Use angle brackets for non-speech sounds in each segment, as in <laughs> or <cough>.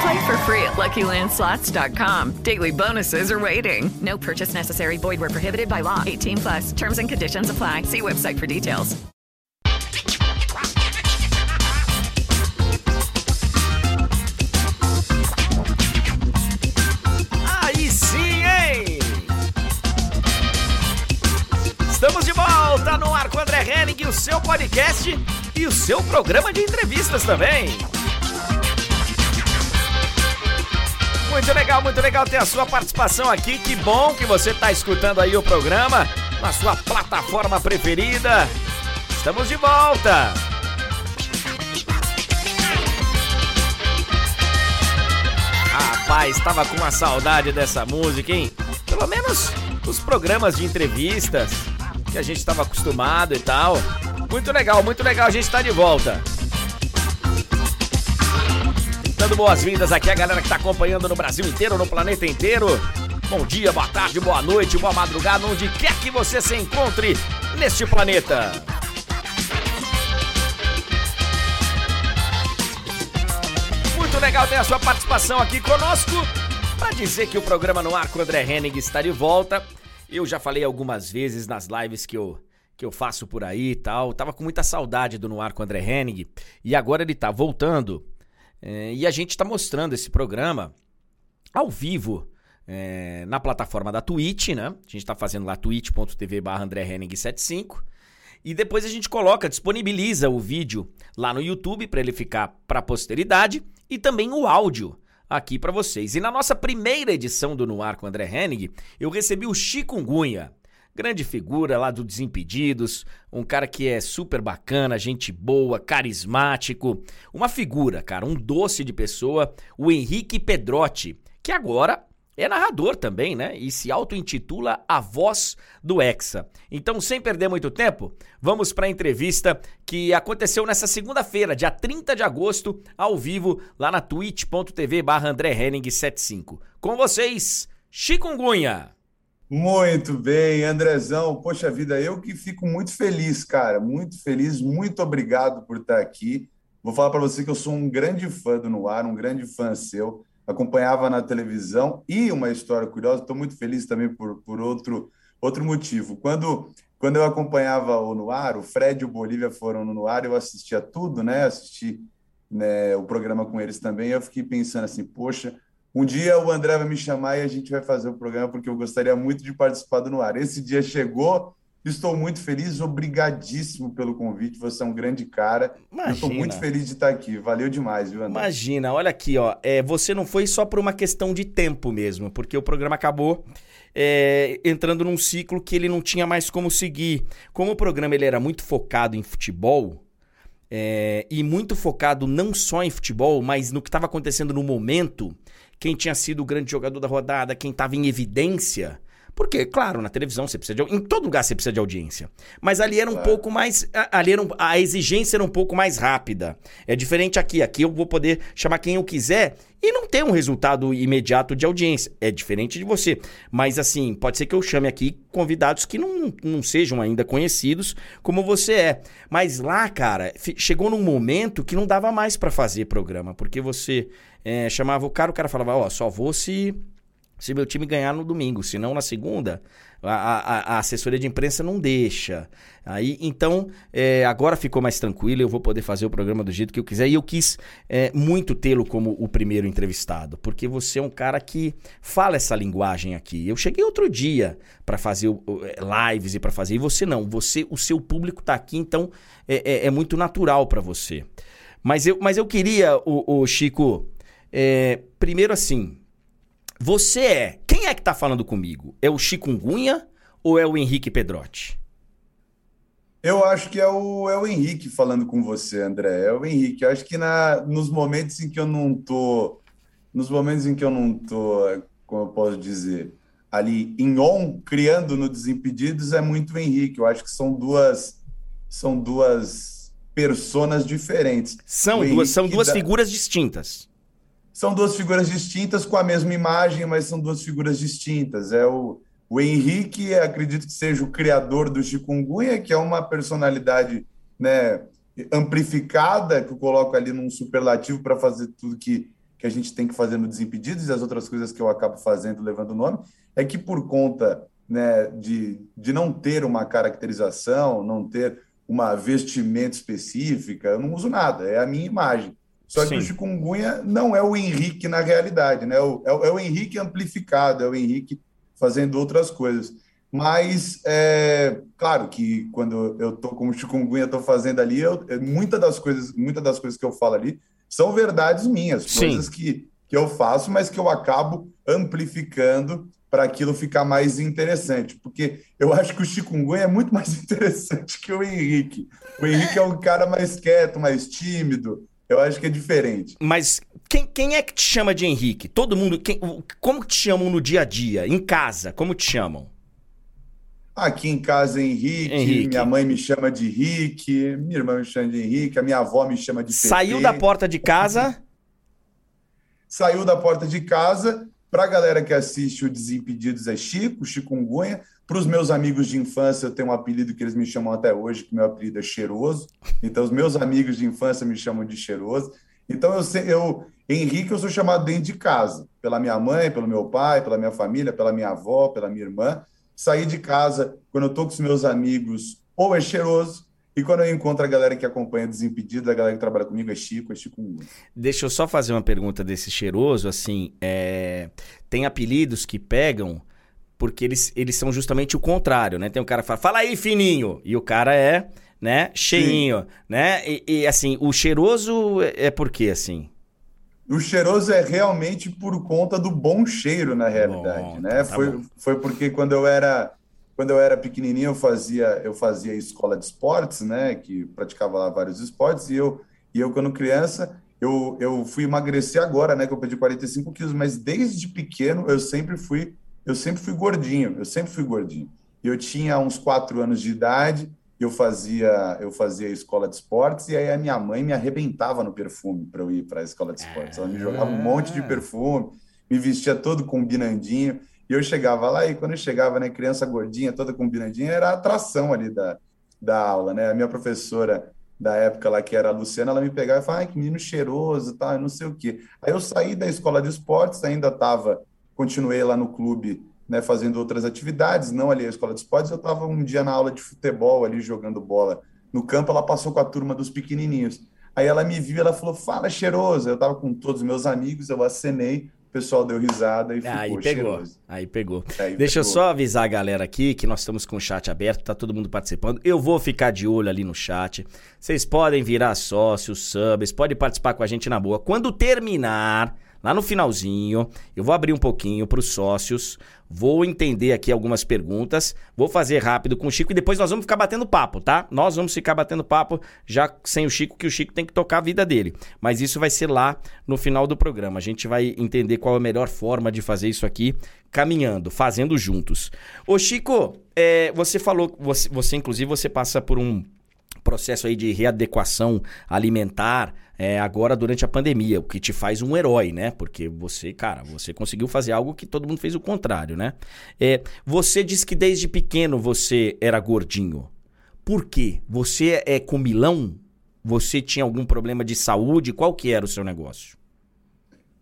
Play for free at LuckyLandSlots.com. Daily bonuses are waiting. No purchase necessary. Void where prohibited by law. 18 plus. Terms and conditions apply. See website for details. Aí sim, hein? Estamos de volta no ar com o André Henning, o seu podcast e o seu programa de entrevistas também. Muito legal, muito legal ter a sua participação aqui. Que bom que você está escutando aí o programa na sua plataforma preferida. Estamos de volta. Rapaz, estava com uma saudade dessa música, hein? Pelo menos os programas de entrevistas que a gente estava acostumado e tal. Muito legal, muito legal, a gente está de volta. Dando boas-vindas aqui a galera que está acompanhando no Brasil inteiro, no planeta inteiro. Bom dia, boa tarde, boa noite, boa madrugada, onde quer que você se encontre neste planeta. Muito legal ter a sua participação aqui conosco para dizer que o programa no ar com o André Henning está de volta. Eu já falei algumas vezes nas lives que eu que eu faço por aí e tal. Tava com muita saudade do No Ar com André Henning e agora ele tá voltando. É, e a gente tá mostrando esse programa ao vivo é, na plataforma da Twitch, né? A gente tá fazendo lá twitch.tv barra André Henning 75. E depois a gente coloca, disponibiliza o vídeo lá no YouTube para ele ficar para posteridade e também o áudio aqui para vocês. E na nossa primeira edição do No Ar com André Henning, eu recebi o Chikungunya grande figura lá do Desimpedidos, um cara que é super bacana, gente boa, carismático, uma figura, cara, um doce de pessoa, o Henrique Pedrotti, que agora é narrador também, né? E se auto-intitula A Voz do Hexa. Então, sem perder muito tempo, vamos para a entrevista que aconteceu nessa segunda-feira, dia 30 de agosto, ao vivo, lá na twitch.tv barra André Henning 75. Com vocês, Chikungunya! Muito bem, Andrezão. Poxa vida, eu que fico muito feliz, cara. Muito feliz. Muito obrigado por estar aqui. Vou falar para você que eu sou um grande fã do Noir, um grande fã seu. Acompanhava na televisão e uma história curiosa. Estou muito feliz também por, por outro, outro motivo. Quando, quando eu acompanhava o Noir, o Fred e o Bolívia foram no Noir, eu assistia tudo, né? Assisti né, o programa com eles também. Eu fiquei pensando assim, poxa, um dia o André vai me chamar e a gente vai fazer o programa, porque eu gostaria muito de participar do No Ar. Esse dia chegou, estou muito feliz, obrigadíssimo pelo convite. Você é um grande cara. Imagina. Estou muito feliz de estar aqui. Valeu demais, viu, André? Imagina, olha aqui, ó. É, você não foi só por uma questão de tempo mesmo, porque o programa acabou. É, entrando num ciclo que ele não tinha mais como seguir. Como o programa ele era muito focado em futebol, é, e muito focado não só em futebol, mas no que estava acontecendo no momento, quem tinha sido o grande jogador da rodada, quem estava em evidência. Porque, claro, na televisão você precisa de. Em todo lugar você precisa de audiência. Mas ali era um Claro. pouco mais. a- Ali era um- a exigência era um pouco mais rápida. É diferente aqui. Aqui eu vou poder chamar quem eu quiser e não ter um resultado imediato de audiência. É diferente de você. Mas, assim, pode ser que eu chame aqui convidados que não, não sejam ainda conhecidos como você é. Mas lá, cara, chegou num momento que não dava mais pra fazer programa. Porque você é, chamava o cara, o cara falava: Ó, só vou se se meu time ganhar no domingo, senão na segunda a, a, a assessoria de imprensa não deixa. Aí, então, é, agora ficou mais tranquilo, eu vou poder fazer o programa do jeito que eu quiser. E eu quis é, muito tê-lo como o primeiro entrevistado, porque você é um cara que fala essa linguagem aqui. Eu cheguei outro dia para fazer é, lives e para fazer, e você não. Você, o seu público tá aqui, então é, é, é muito natural para você. Mas eu, mas eu queria, o, o Chico, é, primeiro assim, você é. Quem é que tá falando comigo? É o Chikungunya ou é o Henrique Pedrotti? Eu acho que é o, é o Henrique falando com você, André. É o Henrique. Eu acho que na, nos momentos em que eu não tô. Nos momentos em que eu não tô, como eu posso dizer, ali em on, criando no Desimpedidos, é muito o Henrique. Eu acho que são duas. São duas personas diferentes. São duas, são duas figuras distintas são duas figuras distintas com a mesma imagem, mas são duas figuras distintas. É o, o Henrique, acredito que seja o criador do chikungunya, que é uma personalidade né, amplificada, que eu coloco ali num superlativo para fazer tudo que, que a gente tem que fazer no Desimpedidos e as outras coisas que eu acabo fazendo levando o nome, é que por conta né, de, de não ter uma caracterização, não ter uma vestimenta específica, eu não uso nada, é a minha imagem. Só que Sim. o chikungunya não é o Henrique na realidade, né? É o, é o Henrique amplificado, é o Henrique fazendo outras coisas. Mas, é, claro que quando eu tô como chikungunya, estou fazendo ali, eu, é, muitas das coisas, muitas das coisas que eu falo ali são verdades minhas, Sim. coisas que, que eu faço, mas que eu acabo amplificando para aquilo ficar mais interessante. Porque eu acho que o chikungunya é muito mais <laughs> interessante que o Henrique. O Henrique é um cara mais quieto, mais tímido, eu acho que é diferente. Mas quem, quem é que te chama de Henrique? Todo mundo. Quem, como te chamam no dia a dia? Em casa, como te chamam? Aqui em casa, Henrique, Henrique. Minha mãe me chama de Henrique. Minha irmã me chama de Henrique. A minha avó me chama de Saiu da porta de casa? Saiu da porta de casa. Para a galera que assiste o Desimpedidos é Chico, Chikungunya. Para os meus amigos de infância, eu tenho um apelido que eles me chamam até hoje, que meu apelido é Cheiroso. Então, os meus amigos de infância me chamam de Cheiroso. Então, eu, eu Henrique, eu sou chamado dentro de casa, pela minha mãe, pelo meu pai, pela minha família, pela minha avó, pela minha irmã. Sair de casa, quando eu estou com os meus amigos, ou é Cheiroso, e quando eu encontro a galera que acompanha Desimpedido, a galera que trabalha comigo é Chico, é Chico Deixa eu só fazer uma pergunta desse cheiroso, assim, é... tem apelidos que pegam porque eles, eles são justamente o contrário, né? Tem um cara que fala, fala aí, fininho, e o cara é, né, cheinho, Sim. né? E, e, assim, o cheiroso é, é por quê, assim? O cheiroso é realmente por conta do bom cheiro, na realidade, bom, né? Tá foi, foi porque quando eu era quando eu era pequenininho eu fazia eu fazia escola de esportes, né? Que praticava lá vários esportes e eu e eu quando criança eu, eu fui emagrecer agora, né? Que eu perdi 45 quilos, mas desde pequeno eu sempre fui eu sempre fui gordinho, eu sempre fui gordinho. Eu tinha uns quatro anos de idade, eu fazia eu fazia escola de esportes e aí a minha mãe me arrebentava no perfume para eu ir para a escola de esportes. Ela me jogava um monte de perfume, me vestia todo combinandinho. E eu chegava lá e quando eu chegava, né, criança gordinha, toda combinandinha, era a atração ali da, da aula, né? A minha professora da época lá, que era a Luciana, ela me pegava e falava, que menino cheiroso, tá, não sei o quê. Aí eu saí da escola de esportes, ainda estava continuei lá no clube, né, fazendo outras atividades, não ali a escola de esportes, eu estava um dia na aula de futebol ali jogando bola no campo, ela passou com a turma dos pequenininhos. Aí ela me viu, ela falou: "Fala, cheiroso". Eu estava com todos os meus amigos, eu acenei, o pessoal deu risada e ficou Aí pegou. Cheiroso. Aí pegou. Aí Deixa pegou. eu só avisar a galera aqui que nós estamos com o chat aberto, tá todo mundo participando. Eu vou ficar de olho ali no chat. Vocês podem virar sócios, subs, podem participar com a gente na boa. Quando terminar, Lá no finalzinho, eu vou abrir um pouquinho para os sócios, vou entender aqui algumas perguntas, vou fazer rápido com o Chico e depois nós vamos ficar batendo papo, tá? Nós vamos ficar batendo papo já sem o Chico, que o Chico tem que tocar a vida dele. Mas isso vai ser lá no final do programa. A gente vai entender qual é a melhor forma de fazer isso aqui, caminhando, fazendo juntos. Ô Chico, é, você falou, você, você inclusive você passa por um processo aí de readequação alimentar é, agora durante a pandemia, o que te faz um herói, né? Porque você, cara, você conseguiu fazer algo que todo mundo fez o contrário, né? É, você disse que desde pequeno você era gordinho. Por quê? Você é comilão? Você tinha algum problema de saúde? Qual que era o seu negócio?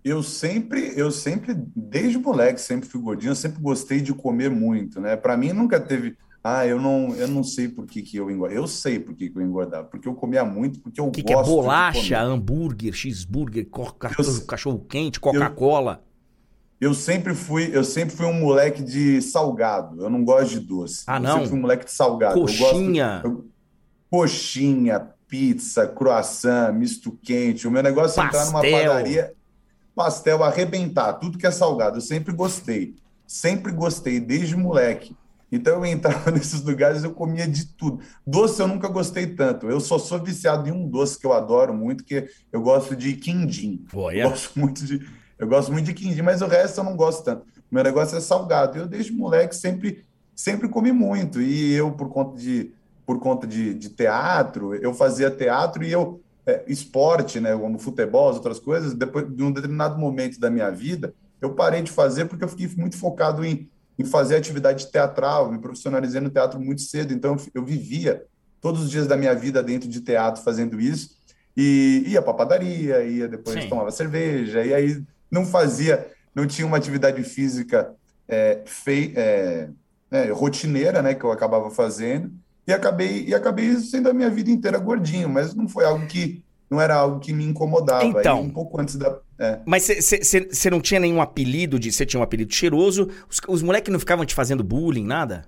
Eu sempre, eu sempre, desde moleque, sempre fui gordinho, eu sempre gostei de comer muito, né? Para mim nunca teve, ah, eu não, eu não sei por que, que eu engordava. Eu sei por que, que eu engordava, porque eu comia muito, porque eu que, gosto que é de bolacha, hambúrguer, cheeseburger, co- Eu cachorro, sei. cachorro quente, Coca-Cola? Eu sempre fui, eu sempre fui um moleque de salgado. Eu não gosto de doce. Ah, eu não? sempre fui um moleque de salgado. Eu gosto- Coxinha. eu- coxinha, pizza, croissant, misto quente. O meu negócio é entrar numa padaria, pastel, arrebentar, tudo que é salgado. Eu sempre gostei. Sempre gostei, desde moleque. Então eu entrava <laughs> nesses lugares, eu comia de tudo. Doce eu nunca gostei tanto. Eu só sou viciado em um doce que eu adoro muito, que eu gosto de quindim. Olha. Eu gosto <laughs> muito de, eu gosto muito de quindim, mas o resto eu não gosto tanto. O meu negócio é salgado. Eu desde moleque sempre sempre comi muito. E eu por conta de por conta de, de teatro, eu fazia teatro e eu é, esporte, né, como futebol, as outras coisas, depois de um determinado momento da minha vida, eu parei de fazer porque eu fiquei muito focado em, em fazer atividade teatral, me profissionalizei no teatro muito cedo, então eu, eu vivia todos os dias da minha vida dentro de teatro fazendo isso, e ia para padaria, ia depois Sim. tomava cerveja, e aí não fazia, não tinha uma atividade física é, fei, é, é, rotineira, né, que eu acabava fazendo, e acabei, e acabei sendo a minha vida inteira gordinho, mas não foi algo que, não era algo que me incomodava. Então. um pouco antes da... é. Mas você não tinha nenhum apelido de. Você tinha um apelido cheiroso? Os, os moleques não ficavam te fazendo bullying, nada?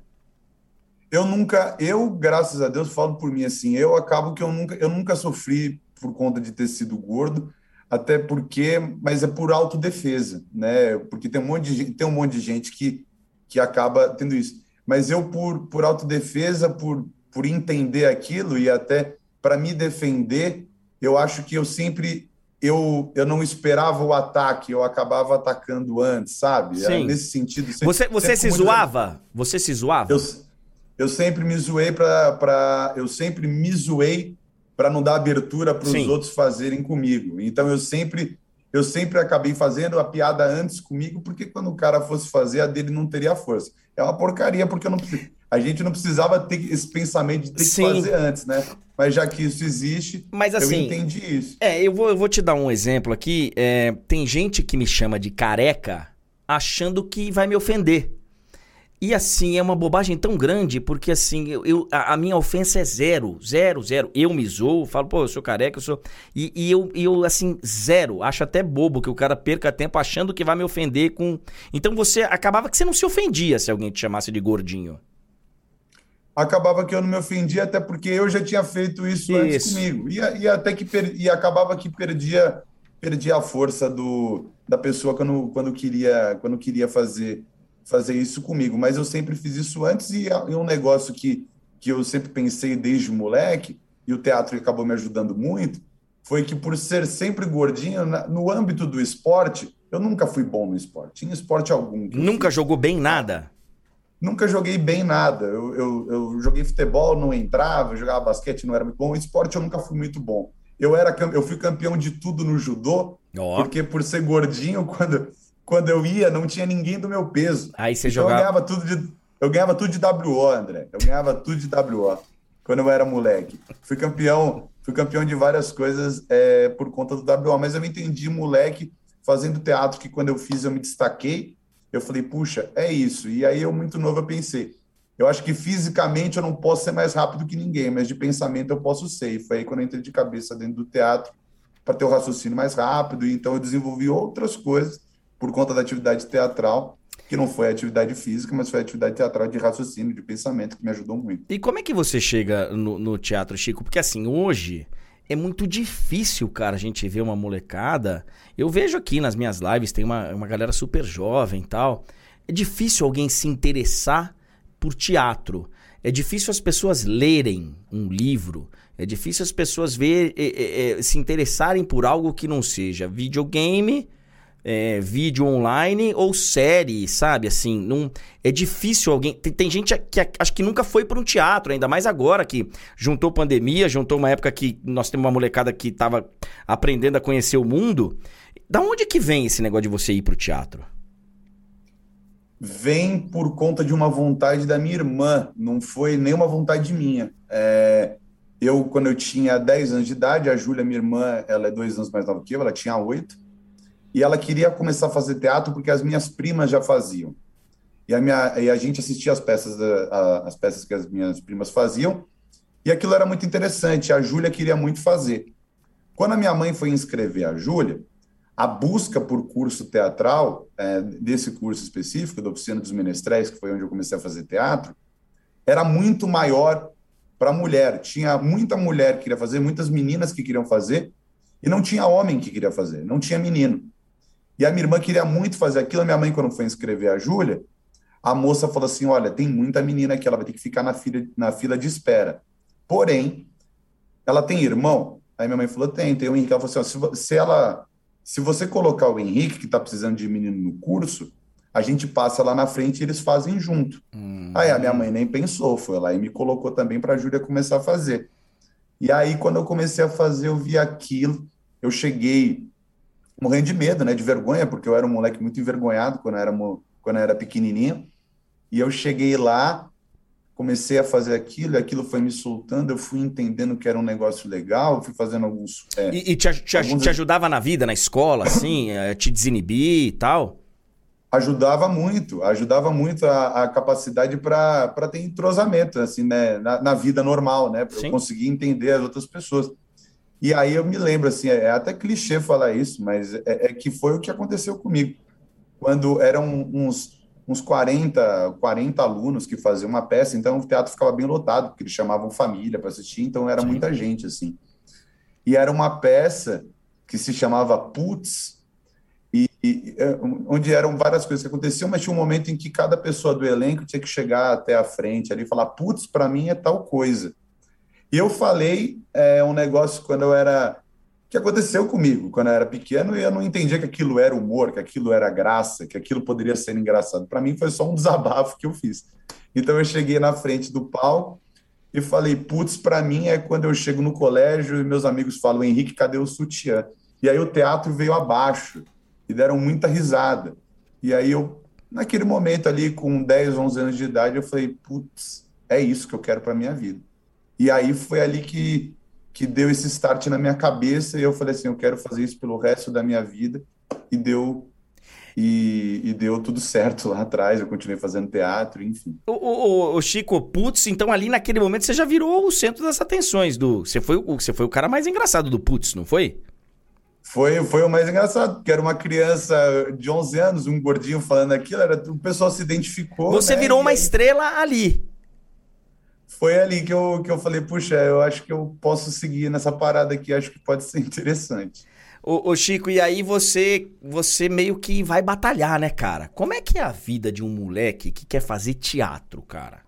Eu nunca, eu, graças a Deus, falo por mim assim, eu acabo que eu nunca, eu nunca sofri por conta de ter sido gordo, até porque, mas é por autodefesa, né? Porque tem um monte de gente, tem um monte de gente que, que acaba tendo isso. Mas eu, por, por autodefesa, por, por entender aquilo e até para me defender, eu acho que eu sempre eu, eu não esperava o ataque, eu acabava atacando antes, sabe? Era Sim. nesse sentido. sempre- Você, você se muito- zoava? Você se zoava? eu, eu sempre me zoei para eu sempre me zoei para não dar abertura para os outros fazerem comigo. Então eu sempre eu sempre acabei fazendo a piada antes comigo, porque quando o cara fosse fazer a dele não teria força. É uma porcaria porque eu não a gente não precisava ter esse pensamento de ter Sim. que fazer antes, né? Mas já que isso existe, Mas eu assim. entendi isso. É, eu vou, eu vou te dar um exemplo aqui. É, tem gente que me chama de careca achando que vai me ofender. E assim, é uma bobagem tão grande, porque assim, eu, eu- a, a minha ofensa é zero, zero, zero. Eu me zoo, falo, pô, eu sou careca, eu sou. E, e eu, e eu, assim, zero. Acho até bobo que o cara perca tempo achando que vai me ofender com. Então você acabava que você não se ofendia se alguém te chamasse de gordinho. Acabava que eu não me ofendia, até porque eu já tinha feito isso, antes Isso. comigo. E, e até que per- e acabava que perdia, perdia a força do, da pessoa quando, quando queria, quando queria fazer, fazer isso comigo. Mas eu sempre fiz isso antes e é um negócio que, que eu sempre pensei desde moleque, e o teatro acabou me ajudando muito, foi que por ser sempre gordinho, no âmbito do esporte, eu nunca fui bom no esporte. Em esporte algum. Nunca fiz. jogou bem nada. Nunca joguei bem nada. Eu, eu, eu joguei futebol, não entrava, eu jogava basquete, não era muito bom. Esporte eu nunca fui muito bom. Eu era eu fui campeão de tudo no judô, Ó. porque por ser gordinho, <laughs> quando, quando eu ia, não tinha ninguém do meu peso. Aí você Então eu jogava. ganhava tudo de eu ganhava tudo de WO, André. Eu ganhava tudo de WO quando eu era moleque. Fui campeão, fui campeão de várias coisas é, por conta do WO, mas eu me entendi moleque fazendo teatro que quando eu fiz eu me destaquei. Eu falei, puxa, é isso. E aí eu muito novo eu pensei, eu acho que fisicamente eu não posso ser mais rápido que ninguém, mas de pensamento eu posso ser. E foi aí quando eu entrei de cabeça dentro do teatro para ter o raciocínio mais rápido. E então eu desenvolvi outras coisas por conta da atividade teatral, que não foi atividade física, mas foi atividade teatral de raciocínio, de pensamento, que me ajudou muito. E como é que você chega no, no teatro, Chico? Porque assim, hoje é muito difícil, cara, a gente ver uma molecada. Eu vejo aqui nas minhas lives, tem uma, uma galera super jovem e tal. É difícil alguém se interessar por teatro. É difícil as pessoas lerem um livro. É difícil as pessoas ver, é, é, se interessarem por algo que não seja videogame, é, vídeo online ou série, sabe? Assim, não é difícil alguém. Tem, tem gente que acho que nunca foi para um teatro, ainda mais agora que juntou pandemia, juntou uma época que nós temos uma molecada que tava aprendendo a conhecer o mundo. Da onde que vem esse negócio de você ir pro teatro? Vem por conta de uma vontade da minha irmã, não foi nenhuma vontade minha. É, eu, quando eu tinha 10 anos de idade, a Júlia, minha irmã, ela é dois anos mais nova que eu, ela tinha oito. E ela queria começar a fazer teatro porque as minhas primas já faziam. E a, minha, e a gente assistia as peças, a, as peças que as minhas primas faziam, e aquilo era muito interessante. A Júlia queria muito fazer. Quando a minha mãe foi inscrever a Júlia, a busca por curso teatral, é, desse curso específico, da Oficina dos Menestréis, que foi onde eu comecei a fazer teatro, era muito maior para mulher. Tinha muita mulher que queria fazer, muitas meninas que queriam fazer, e não tinha homem que queria fazer, não tinha menino. E a minha irmã queria muito fazer aquilo. A minha mãe, quando foi inscrever a Júlia, a moça falou assim: Olha, tem muita menina aqui, ela vai ter que ficar na fila, na fila de espera. Porém, ela tem irmão? Aí minha mãe falou: Tem, tem o Henrique. Ela falou assim: ó, se, se, ela, se você colocar o Henrique, que está precisando de menino no curso, a gente passa lá na frente e eles fazem junto. Hum. Aí a minha mãe nem pensou, foi lá e me colocou também para a Júlia começar a fazer. E aí, quando eu comecei a fazer, eu vi aquilo, eu cheguei morrendo de medo, né, de vergonha, porque eu era um moleque muito envergonhado quando eu era, quando eu era pequenininho. E eu cheguei lá, comecei a fazer aquilo, e aquilo foi me soltando, eu fui entendendo que era um negócio legal, fui fazendo alguns... É, e, e te, te, alguns... te, ajudava na vida, na escola, assim, eh, te desinibir e tal? Ajudava muito, ajudava muito a, a capacidade para ter entrosamento, assim, né, na, na vida normal, né, para eu conseguir entender as outras pessoas. E aí eu me lembro, assim, é, até clichê falar isso, mas é, é, que foi o que aconteceu comigo. Quando eram uns, uns 40, 40 alunos que faziam uma peça, então o teatro ficava bem lotado, porque eles chamavam família para assistir, então era Sim. muita gente, assim. E era uma peça que se chamava Putz, e, e, é, onde eram várias coisas que aconteciam, mas tinha um momento em que cada pessoa do elenco tinha que chegar até a frente ali e falar, putz, para mim é tal coisa. Eu falei é, um negócio quando eu era. que aconteceu comigo quando eu era pequeno e eu não entendia que aquilo era humor, que aquilo era graça, que aquilo poderia ser engraçado. Para mim foi só um <laughs> desabafo que eu fiz. Então eu cheguei na frente do palco e falei: putz, para mim é quando eu chego no colégio e meus amigos falam: Henrique, cadê o sutiã? E aí o teatro veio abaixo e deram muita risada. E aí eu, naquele momento ali, com 10, 11 anos de idade, eu falei: putz, é isso que eu quero para minha vida. E aí foi ali que, que deu esse start na minha cabeça e eu falei assim, eu quero fazer isso pelo resto da minha vida. E deu e, e, deu tudo certo lá atrás. Eu continuei fazendo teatro, enfim. O, o, o, Chico, putz, então ali naquele momento você já virou o centro das atenções do. Você foi, o, você foi o cara mais engraçado do putz, não foi? Foi, foi o mais engraçado, porque era uma criança de 11 anos, um gordinho falando aquilo, era, o pessoal se identificou. Você né? virou uma estrela ali foi ali que eu, que eu falei, puxa, eu acho que eu posso seguir nessa parada aqui, acho que pode ser <laughs> interessante. Ô, ô, Chico, e aí você você meio que vai batalhar, né, cara? Como é que é a vida de um moleque que quer fazer teatro, cara?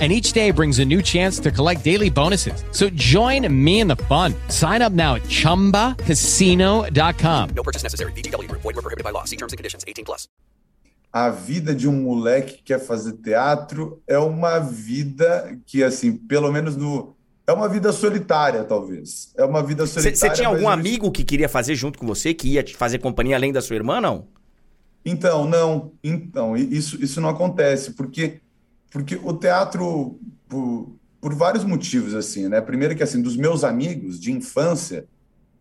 and each day brings a new chance to collect daily bonuses. So join me in the fun. Sign up now at ChumbaCasino.com. No purchase necessary. BGW. Void were prohibited by law. See terms and conditions. 18 plus. A vida de um moleque que quer fazer teatro é uma vida que, assim, pelo menos no... É uma vida solitária, talvez. É uma vida solitária. Você tinha algum amigo que queria fazer junto com você, que ia te fazer companhia além da sua irmã, não? Então, não. Então, isso, isso não acontece, porque porque o teatro, por, por vários motivos, assim, né? Primeiro que, assim, dos meus amigos de infância,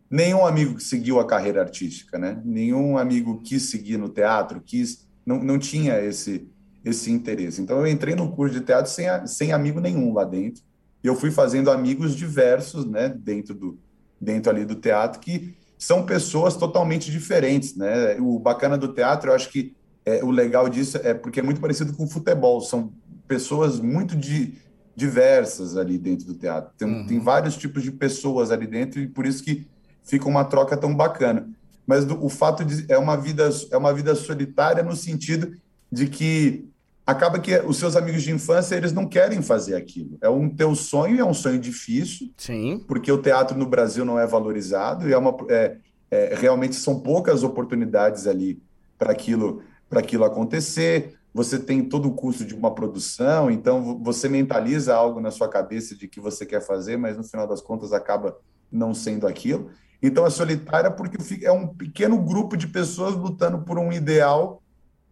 nenhum amigo que seguiu a carreira artística, né? Nenhum amigo quis seguir no teatro, quis, não, não tinha esse, esse interesse. Então, eu entrei no curso de teatro sem, sem amigo nenhum lá dentro. E eu fui fazendo amigos diversos, né? Dentro, do, dentro ali do teatro, que são pessoas totalmente diferentes, né? O bacana do teatro, eu acho que é, o legal disso é porque é muito parecido com o futebol. São pessoas muito de, diversas ali dentro do teatro. Tem, uhum. tem vários tipos de pessoas ali dentro e por isso que fica uma troca tão bacana. Mas do, o fato de é uma vida é uma vida solitária no sentido de que acaba que os seus amigos de infância eles não querem fazer aquilo. É um teu sonho, é um sonho difícil. Sim. Porque o teatro no Brasil não é valorizado e é uma é, é, realmente são poucas oportunidades ali para aquilo para aquilo acontecer. Você tem todo o custo de uma produção, então você mentaliza algo na sua cabeça de que você quer fazer, mas no final das contas acaba não sendo aquilo. Então é solitária porque é um pequeno grupo de pessoas lutando por um ideal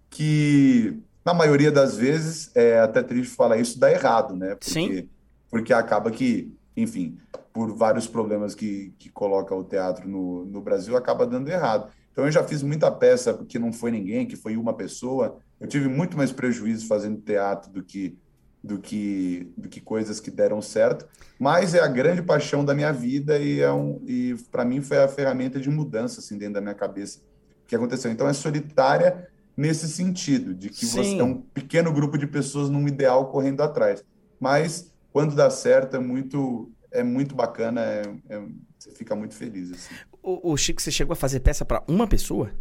que na maioria das vezes, é até triste falar isso, dá errado, né? Porque, Sim. Porque acaba que, enfim, por vários problemas que, que coloca o teatro no, no Brasil, acaba dando errado. Então eu já fiz muita peça que não foi ninguém, que foi uma pessoa. Eu tive muito mais prejuízo fazendo teatro do que do que do que coisas que deram certo. Mas é a grande paixão da minha vida e é um e para mim foi a ferramenta de mudança assim dentro da minha cabeça que aconteceu. Então é solitária nesse sentido, de que Sim. você é um pequeno grupo de pessoas num ideal correndo atrás. Mas quando dá certo é muito é muito bacana, é, é, você fica muito feliz. Assim. O, o Chico, você chegou a fazer peça para uma pessoa?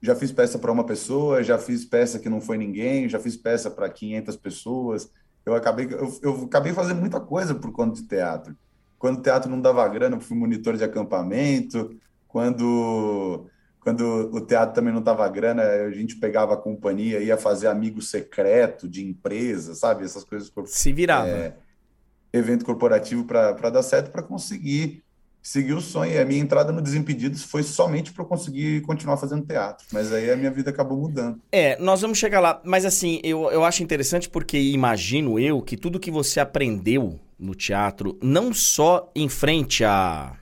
Já fiz peça para uma pessoa, já fiz peça que não foi ninguém, já fiz peça para 500 pessoas. Eu acabei, eu, eu acabei fazendo muita coisa por conta de teatro. Quando o teatro não dava grana, eu fui monitor de acampamento. Quando quando o teatro também não tava grana, a gente pegava a companhia, ia fazer amigo secreto de empresa, sabe? Essas coisas. Se virava. É, evento corporativo para dar certo, para conseguir seguir o sonho. E a minha entrada no Desimpedidos foi somente para eu conseguir continuar fazendo teatro. Mas aí a minha vida acabou mudando. É, nós vamos chegar lá. Mas assim, eu, eu acho interessante porque imagino eu que tudo que você aprendeu no teatro, não só em frente a.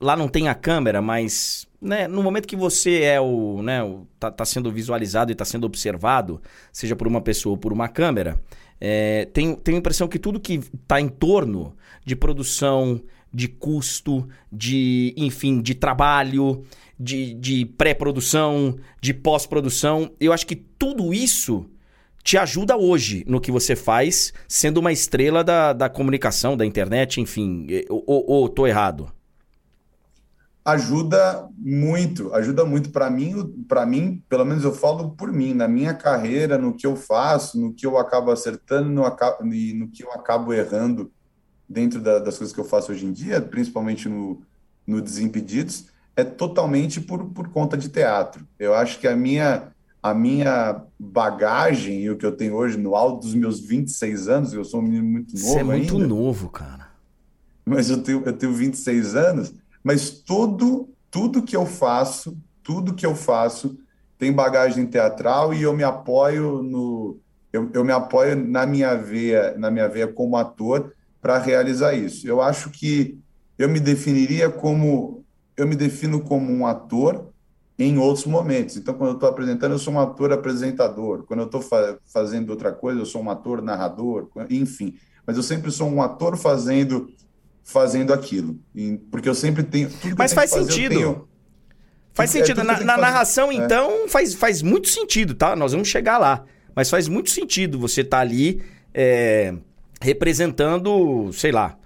Lá não tem a câmera, mas né, no momento que você é o, né, o, tá, tá sendo visualizado e está sendo observado, seja por uma pessoa ou por uma câmera, é, tenho, tenho a impressão que tudo que está em torno de produção, de custo, de, enfim, de trabalho, de, de pré-produção, de pós-produção, eu acho que tudo isso te ajuda hoje no que você faz, sendo uma estrela da, da comunicação, da internet, enfim. Ou, ou, ou tô errado? ajuda muito, ajuda muito para mim, para mim, pelo menos eu falo por mim, na minha carreira, no que eu faço, no que eu acabo acertando no, no que eu acabo errando dentro da, das coisas que eu faço hoje em dia, principalmente no, no Desimpedidos, é totalmente por, por conta de teatro. Eu acho que a minha a minha bagagem e o que eu tenho hoje no alto dos meus 26 anos, eu sou um menino muito novo Você é muito ainda, novo, cara. Mas eu tenho, eu tenho 26 anos, mas tudo, tudo que eu faço, tudo que eu faço tem bagagem teatral e eu me apoio no eu, eu me apoio na minha veia, na minha veia como ator para realizar isso. Eu acho que eu me definiria como eu me defino como um ator em outros momentos. Então, quando eu estou apresentando, eu sou um ator apresentador. Quando eu estou fa fazendo outra coisa, eu sou um ator narrador, enfim. Mas eu sempre sou um ator fazendo fazendo aquilo. porque eu sempre tenho. Mas faz fazer, sentido. Tenho... Faz é, sentido. Na, na narração, é. então, faz, faz muito sentido, tá? Nós vamos chegar lá. Mas faz muito sentido você estar tá ali é, representando, sei lá,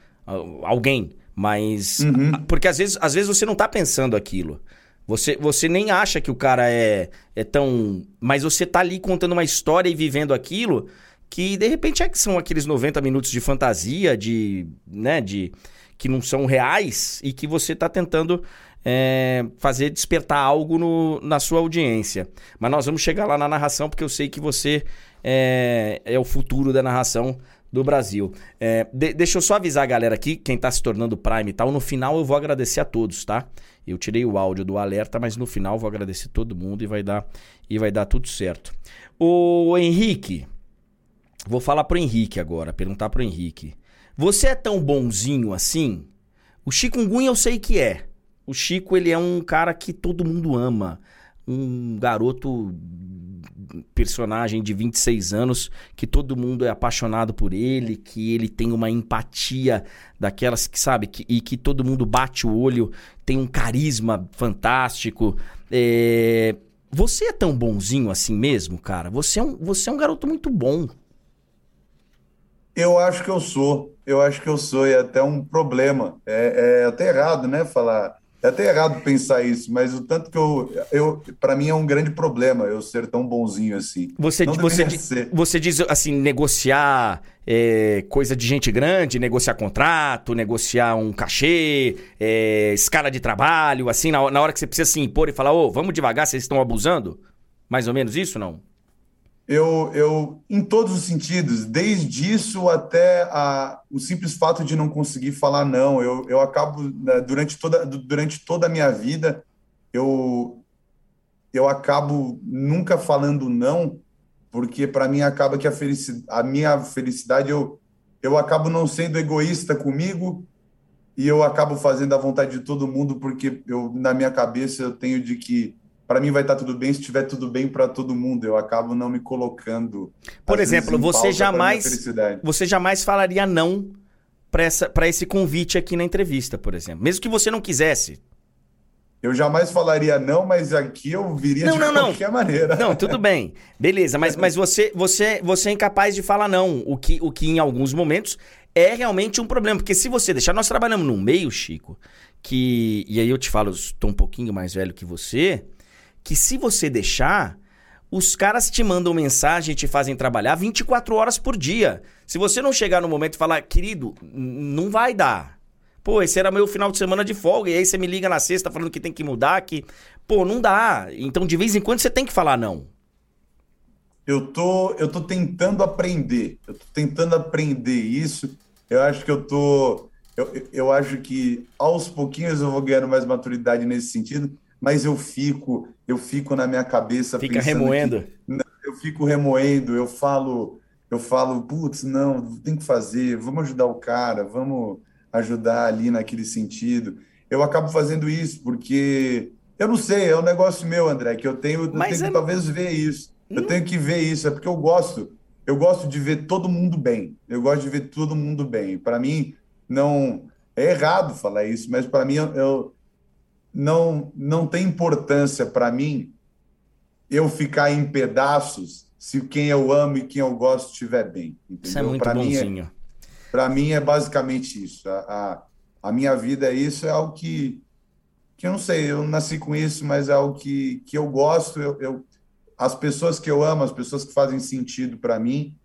alguém. Mas. Uhum. Porque às vezes, às vezes você não tá pensando aquilo. Você, você nem acha que o cara é, é tão. Mas você tá ali contando uma história e vivendo aquilo que de repente é que são aqueles 90 minutos de fantasia, de, né, de que não são reais e que você está tentando é, fazer despertar algo no, na sua audiência. Mas nós vamos chegar lá na narração porque eu sei que você é, é o futuro da narração do Brasil. É, de, deixa eu só avisar a galera aqui, quem está se tornando Prime e tal, no final eu vou agradecer a todos, tá? Eu tirei o áudio do alerta, mas no final vou agradecer todo mundo e vai dar e vai dar tudo certo. O Henrique, Vou falar pro Henrique agora, perguntar pro Henrique. Você é tão bonzinho assim? O Chikungunya eu sei que é. O Chico, ele é um cara que todo mundo ama. Um garoto personagem de 26 anos que todo mundo é apaixonado por ele, que ele tem uma empatia daquelas que sabe que, e que todo mundo bate o olho, tem um carisma fantástico. É... Você é tão bonzinho assim mesmo, cara? Você é um, você é um garoto muito bom. Eu acho que eu sou. Eu acho que eu sou, e é até um problema. É, é até errado, né? Falar. É até errado pensar isso, mas o tanto que eu. eu para mim é um grande problema eu ser tão bonzinho assim. Você, Não você, ser. você diz assim, negociar é, coisa de gente grande, negociar contrato, negociar um cachê, é, escala de trabalho, assim, na, na hora que você precisa se impor e falar, ô, vamos devagar, vocês estão abusando? Mais ou menos isso, não? Eu, eu, em todos os sentidos, desde isso até a, o simples fato de não conseguir falar não, eu, eu acabo, né, durante toda, du- durante toda a minha vida, eu, eu acabo nunca falando não, porque para mim acaba que a, felici a minha felicidade, eu, eu acabo não sendo egoísta comigo e eu acabo fazendo a vontade de todo mundo, porque eu, na minha cabeça eu tenho de que para mim vai estar tudo bem se estiver tudo bem para todo mundo. Eu acabo não me colocando. Por exemplo, em você jamais, você jamais falaria não pra esse convite aqui na entrevista, por exemplo. Mesmo que você não quisesse. Eu jamais falaria não, mas aqui eu viria Não, de não, não. qualquer maneira. Não, tudo bem. Beleza, mas, mas você, você, você é incapaz de falar não. O que, o que em alguns momentos é realmente um problema. Porque se você deixar. Nós trabalhamos num meio, Chico, que. E aí eu te falo, estou um pouquinho mais velho que você. Que se você deixar. Os caras te mandam mensagem te fazem trabalhar 24 horas por dia. Se você não chegar no momento e falar, querido, não vai dar. Pô, esse era meu final de semana de folga. E aí você me liga na sexta falando que tem que mudar, que. Pô, não dá. Então, de vez em quando, você tem que falar não. Eu tô, eu tô tentando aprender. Eu tô tentando aprender isso. Eu acho que eu tô. Eu- eu acho que aos pouquinhos eu vou ganhando mais maturidade nesse sentido, mas eu fico, eu fico na minha cabeça Fica remoendo. que- eu fico remoendo, eu falo, eu falo, putz, não, tem que fazer, vamos ajudar o cara, vamos ajudar ali naquele sentido. Eu acabo fazendo isso porque eu não sei, é um negócio meu, André, que eu tenho, eu Mas tenho é- que talvez ver isso. Eu tenho que ver isso, é porque eu gosto, eu gosto de ver todo mundo bem. Eu gosto de ver todo mundo bem. Para mim não é errado falar isso, mas para mim eu- não não tem importância para mim eu ficar em pedaços se quem eu amo e quem eu gosto estiver bem. Isso é entendeu? muito Pra é- bonzinho. para mim é basicamente isso. A, a, a minha vida é isso, é algo que, que eu não sei, eu nasci com isso, mas é algo que, que eu gosto. Eu, eu- as pessoas que eu amo, as pessoas que fazem sentido para mim,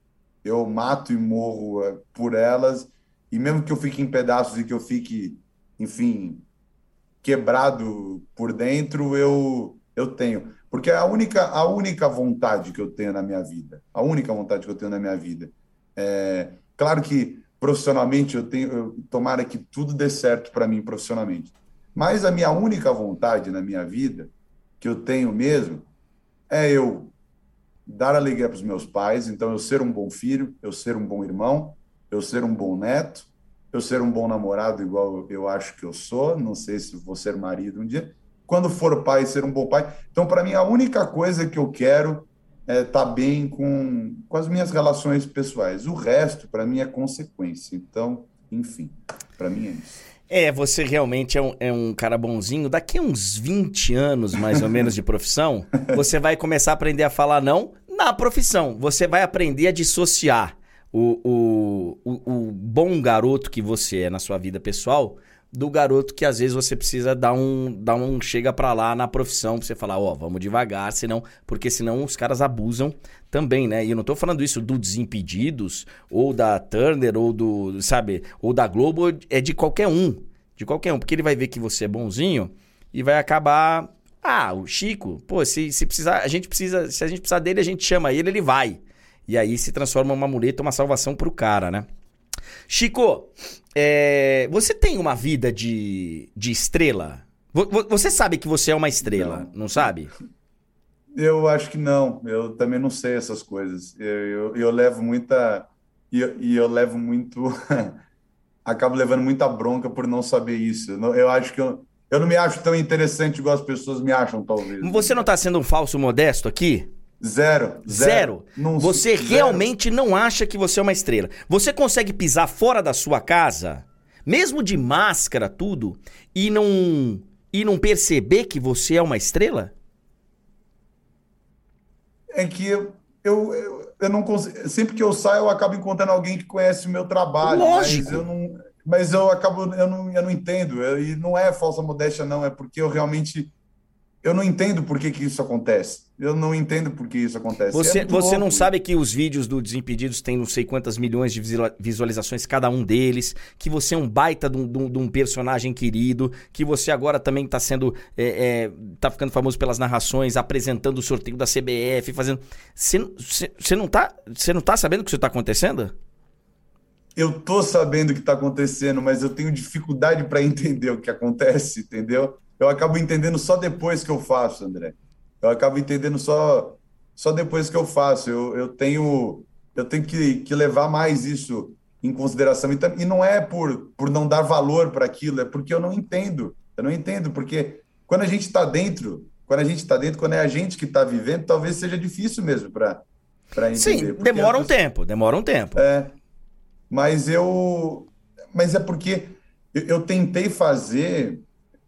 eu mato e morro eh, por elas. E mesmo que eu fique em pedaços e que eu fique, enfim, quebrado por dentro, eu, eu tenho. Porque é a única, a única vontade que eu tenho na minha vida, a única vontade que eu tenho na minha vida. É, claro que profissionalmente eu tenho, eu, tomara que tudo dê certo para mim profissionalmente. Mas a minha única vontade na minha vida, que eu tenho mesmo, é eu dar alegria para os meus pais, então eu ser um bom filho, eu ser um bom irmão, eu ser um bom neto, eu ser um bom namorado, igual eu acho que eu sou, não sei se vou ser marido um dia. Quando for pai, ser um bom pai. Então, para mim, a única coisa que eu quero é estar bem com, com as minhas relações pessoais. O resto, para mim, é consequência. Então, enfim, para mim é isso. É, você realmente é um, é um cara bonzinho. Daqui a uns 20 anos, mais ou menos, de <laughs> profissão, você vai começar a aprender a falar não na profissão. Você vai aprender a dissociar o, o, o, bom garoto que você é na sua vida pessoal do garoto que às vezes você precisa dar um, dar um chega pra lá na profissão pra você falar, ó, vamos devagar, senão, porque senão os caras abusam também, né? E eu não tô falando isso do Desimpedidos, ou da Turner, ou do, sabe, ou da Globo, é de qualquer um, de qualquer um, porque ele vai ver que você é bonzinho e vai acabar, ah, o Chico, pô, se, se precisar, a gente precisa, se a gente precisar dele, a gente chama ele, ele vai. E aí se transforma uma muleta, uma salvação pro cara, né? Chico, é, você tem uma vida de, de estrela? Vo- vo- Você sabe que você é uma estrela, não, sabe? Eu acho que não. Eu também não sei essas coisas. Eu, eu, eu levo muita. E eu, e eu levo muito. <laughs> acabo levando muita bronca por não saber isso. Eu, não- acho que eu, eu não me acho tão interessante igual as pessoas me acham, talvez. Você não tá sendo um falso modesto aqui? Zero. Zero. Não- Você zero. realmente não acha que você é uma estrela. Você consegue pisar fora da sua casa, mesmo de máscara, tudo, e não e não perceber que você é uma estrela? É que eu, eu, eu, não consigo, sempre que eu saio, eu acabo encontrando alguém que conhece o meu trabalho. Lógico. Mas eu não, mas eu acabo, eu não, eu não entendo. E não é falsa modéstia, não, é porque eu realmente eu não entendo por que, que isso acontece. Eu não entendo por que isso acontece. Você, É você não sabe que os vídeos do Desimpedidos têm não sei quantas milhões de visual- visualizações cada um deles, que você é um baita de um, de um- personagem querido, que você agora também tá sendo. É, é, tá ficando famoso pelas narrações, apresentando o sorteio da CBF, fazendo. Você não tá. Você não tá sabendo o que isso tá acontecendo? Eu tô sabendo o que está acontecendo, mas eu tenho dificuldade para <laughs> entender o que acontece, entendeu? Eu acabo entendendo só depois que eu faço, André. Eu acabo entendendo só só depois que eu faço. Eu, eu tenho eu tenho que, que levar mais isso em consideração. E, e não é por, por não dar valor para aquilo, é porque eu não entendo. Eu não entendo, porque quando a gente está dentro, quando a gente está dentro, quando é a gente que está vivendo, talvez seja difícil mesmo para entender. Sim, demora um tempo, demora um tempo. é, mas eu, mas é porque eu, eu tentei fazer,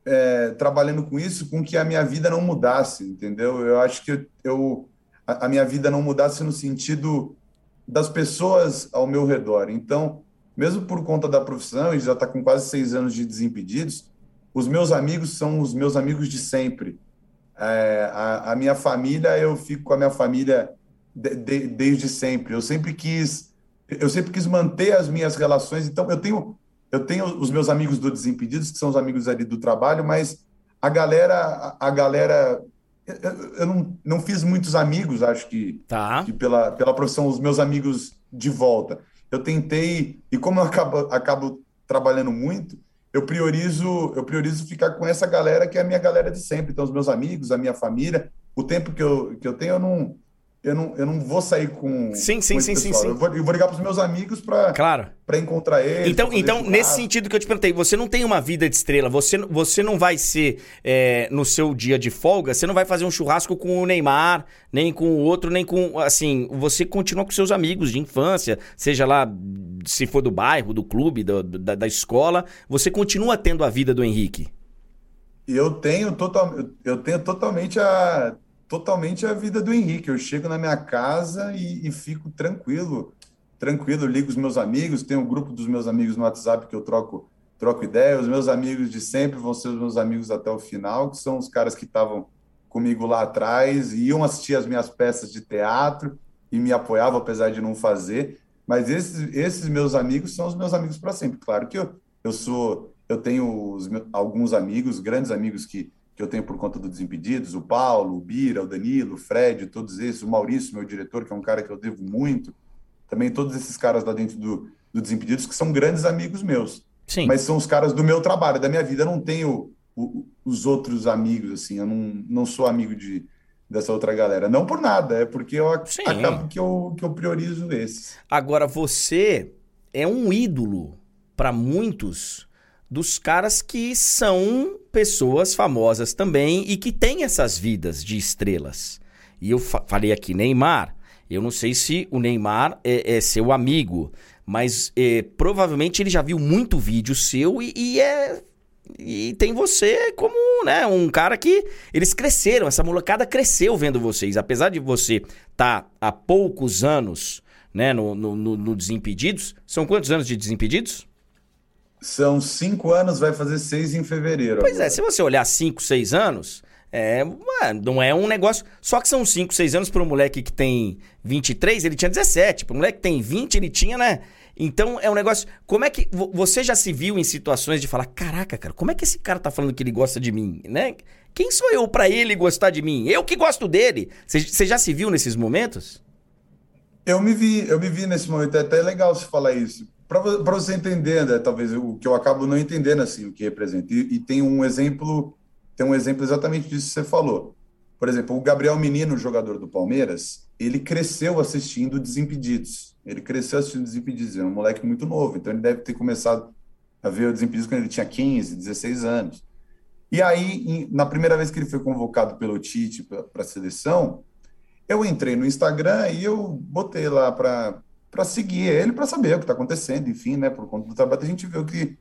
é, trabalhando com isso, com que a minha vida não mudasse, entendeu? Eu acho que eu, a, a minha vida não mudasse no sentido das pessoas ao meu redor. Então, mesmo por conta da profissão, e já está com quase seis anos de Desimpedidos, os meus amigos são os meus amigos de sempre. É, a, a minha família, eu fico com a minha família de- de- desde sempre. Eu sempre quis, eu sempre quis manter as minhas relações. Então, eu tenho, eu tenho os meus amigos do Desimpedidos, que são os amigos ali do trabalho, mas a galera, a, galera, eu não, não fiz muitos amigos, acho que, Tá. que pela, pela profissão, os meus amigos de volta. Eu tentei, e como eu acabo, acabo trabalhando muito, eu priorizo, eu priorizo ficar com essa galera que é a minha galera de sempre. Então, os meus amigos, a minha família, o tempo que eu, que eu tenho, eu não, eu não, eu não vou sair com, Sim, sim, com sim, sim, sim. Eu vou, eu vou ligar para os meus amigos para Claro. encontrar eles. Então, pra então nesse sentido que eu te perguntei, você não tem uma vida de estrela, você, você não vai ser, é, no seu dia de folga, você não vai fazer um churrasco com o Neymar, nem com o outro, nem com, assim, você continua com seus amigos de infância, seja lá, se for do bairro, do clube, do- da, da escola, você continua tendo a vida do Henrique. Eu tenho, total, eu tenho totalmente a, totalmente a vida do Henrique. Eu chego na minha casa e, e fico tranquilo, tranquilo. Ligo os meus amigos, tenho um grupo dos meus amigos no WhatsApp que eu troco, troco ideia. Os meus amigos de sempre vão ser os meus amigos até o final, que são os caras que estavam comigo lá atrás e iam assistir as minhas peças de teatro e me apoiavam, apesar de não fazer. Mas esses, esses meus amigos são os meus amigos para sempre. Claro que eu, eu sou, eu tenho alguns amigos, grandes amigos que, que eu tenho por conta do Desimpedidos, o Paulo, o Bira, o Danilo, o Fred, todos esses, o Maurício, meu diretor, que é um cara que eu devo muito. Também todos esses caras lá dentro do, do Desimpedidos, que são grandes amigos meus. Sim. Mas são os caras do meu trabalho, da minha vida. Eu não tenho o- os outros amigos, assim. Eu não, não sou amigo de, dessa outra galera. Não por nada, é porque eu ac- Sim. acabo que eu, que eu priorizo esses. Agora, você é um ídolo para muitos dos caras que são pessoas famosas também e que têm essas vidas de estrelas. E eu fa- falei aqui, Neymar. Eu não sei se o Neymar é, é seu amigo, mas é, provavelmente ele já viu muito vídeo seu e, e é e tem você como, né, um cara que eles cresceram, essa molecada cresceu vendo vocês. Apesar de você estar há poucos anos, né, no, no, no- no Desimpedidos, são quantos anos de Desimpedidos? São cinco anos, vai fazer seis em fevereiro. Pois é, agora. se você olhar 5, 6 anos, é, ué, não é um negócio. Só que são 5, 6 anos para um moleque que tem 23, ele tinha 17. Para um moleque que tem 20, ele tinha, né? Então é um negócio. Como é que. vo- Você já se viu em situações de falar: caraca, cara, como é que esse cara tá falando que ele gosta de mim, né? Quem sou eu para ele gostar de mim? Eu que gosto dele. Você já se viu nesses momentos? Eu me vi, eu me vi nesse momento, é até legal você falar isso. Para você entender, né, talvez o que eu acabo não entendendo assim o que representa. E, e tem um exemplo, tem um exemplo exatamente disso que você falou. Por exemplo, o Gabriel Menino, jogador do Palmeiras, ele cresceu assistindo Desimpedidos. Ele cresceu assistindo Desimpedidos, era um moleque muito novo, então ele deve ter começado a ver o Desimpedidos quando ele tinha 15, 16 anos. E aí, em- na primeira vez que ele foi convocado pelo Tite para a seleção, eu entrei no Instagram e eu botei lá para para seguir ele, para saber o que está acontecendo, enfim, né? Por conta do trabalho, a gente o que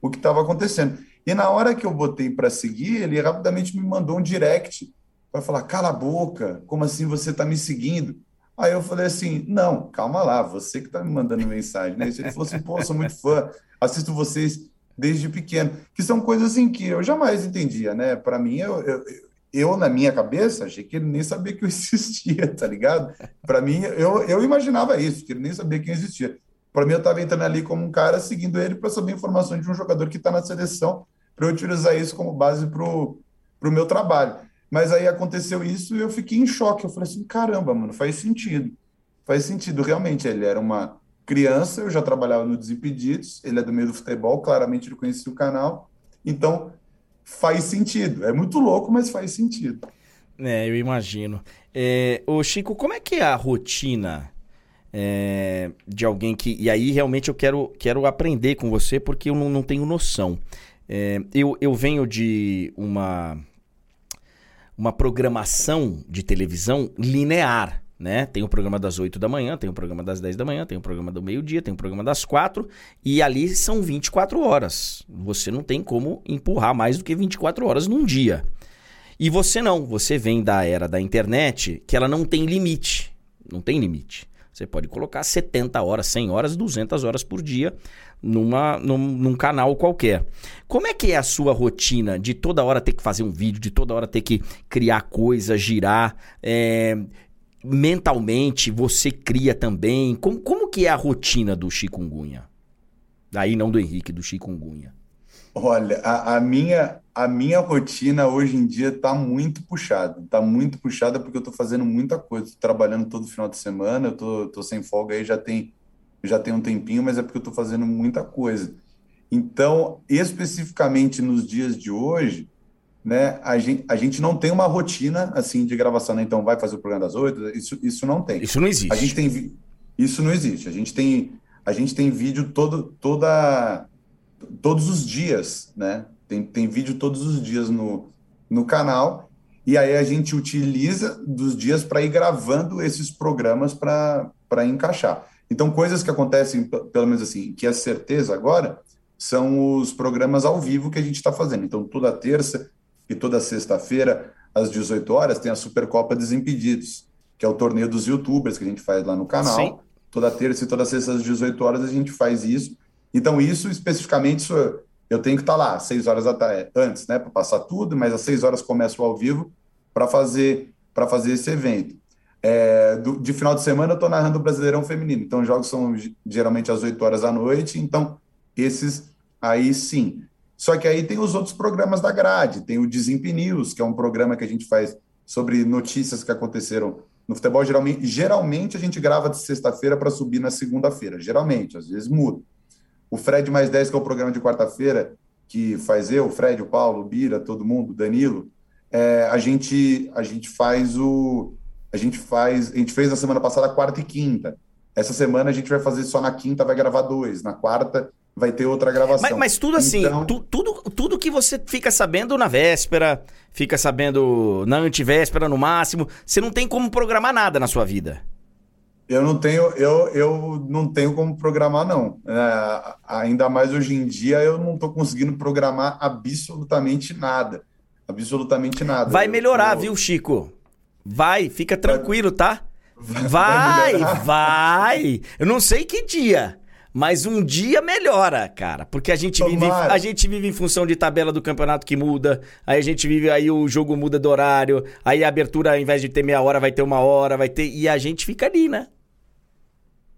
o que estava acontecendo. E na hora que eu botei para seguir, ele rapidamente me mandou um direct para falar: cala a boca, como assim você está me seguindo? Aí eu falei assim: não, calma lá, você que tá me mandando mensagem, né? Ele falou assim: pô, sou muito fã, assisto vocês desde pequeno. Que são coisas assim que eu jamais entendia, né? Para mim, eu, eu, eu, na minha cabeça, achei que ele nem sabia que eu <laughs> existia, tá ligado? Para mim, eu, eu imaginava isso, que ele nem sabia que eu existia. Para mim, eu estava entrando ali como um cara seguindo ele para saber informações de um jogador que está na seleção, para eu utilizar isso como base para o meu trabalho. Mas aí aconteceu isso e eu fiquei em choque. Eu falei assim: caramba, mano, faz sentido. Faz sentido, realmente. Ele era uma criança, eu já trabalhava no Desimpedidos, ele é do meio do futebol, claramente ele conhecia o canal. Então, faz sentido. É muito louco, mas faz sentido. É, eu imagino. É, ô Chico, como é que é a rotina é, de alguém que. E aí realmente eu quero, quero aprender com você porque eu não, não tenho noção. É, eu, eu venho de uma uma programação de televisão linear, né? Tem o programa das 8 da manhã, tem o programa das 10 da manhã, tem o programa do meio-dia, tem o programa das 4 e ali são 24 horas. Você não tem como empurrar mais do que 24 horas num dia. E você não, você vem da era da internet que ela não tem limite. Não tem limite. Você pode colocar 70 horas, 100 horas, 200 horas por dia numa, num, num, canal qualquer. Como é que é a sua rotina de toda hora ter que fazer um vídeo, de toda hora ter que criar coisa, girar? É, mentalmente você cria também? Como, como que é a rotina do chikungunya? Aí não do Henrique, do chikungunya. Olha, a, a, minha, a minha rotina hoje em dia está muito puxada. Está muito puxada porque eu estou fazendo muita coisa. Trabalhando todo final de semana, eu tô, tô sem folga aí já tem já tem um tempinho, mas é porque eu estou fazendo muita coisa. Então, especificamente nos dias de hoje, né, a gente, a gente não tem uma rotina assim de gravação, né? Então, vai fazer o programa das oito, isso, isso não tem. Isso não existe. A gente tem isso não existe. A gente tem a gente tem vídeo todo toda todos os dias, né? Tem, tem vídeo todos os dias no, no canal e aí a gente utiliza dos dias para ir gravando esses programas para encaixar. Então, coisas que acontecem, pelo menos assim, que é certeza agora, são os programas ao vivo que a gente está fazendo. Então, toda terça e toda sexta-feira, às 18 horas, tem a Supercopa Desimpedidos, que é o torneio dos youtubers que a gente faz lá no canal. Sim. Toda terça e toda sexta, às 18 horas, a gente faz isso. Então, isso especificamente, isso, eu tenho que estar tá lá, 6 horas antes, né, para passar tudo, mas às 6 horas começa o ao vivo para fazer, fazer esse evento. É, do, de final de semana eu estou narrando o Brasileirão Feminino, então os jogos são geralmente às 8 horas da noite, então esses aí sim. Só que aí tem os outros programas da grade, tem o Desemp News, que é um programa que a gente faz sobre notícias que aconteceram no futebol. Geralmente, geralmente a gente grava de sexta-feira para subir na segunda-feira, geralmente, às vezes muda. O Fred mais 10, que é o programa de quarta-feira, que faz eu, o Fred, o Paulo, o Bira, todo mundo, Danilo, é, a, gente, a gente faz o a gente faz, a gente fez na semana passada quarta e quinta. Essa semana a gente vai fazer só na quinta, vai gravar dois. Na quarta vai ter outra gravação. Mas, mas tudo assim, então... tu, tudo, tudo que você fica sabendo na véspera, fica sabendo na antivéspera no máximo, você não tem como programar nada na sua vida. Eu não tenho, eu, eu não tenho como programar, não. É, ainda mais hoje em dia, eu não estou conseguindo programar absolutamente nada. Absolutamente nada. Vai melhorar, eu... viu, Chico? Vai, fica tranquilo, tá? Vai, vai. Eu não sei que dia, mas um dia melhora, cara. Porque a gente, vive, a gente vive em função de tabela do campeonato que muda. Aí a gente vive, aí o jogo muda do horário. Aí a abertura, ao invés de ter meia hora, vai ter uma hora, vai ter. E a gente fica ali, né?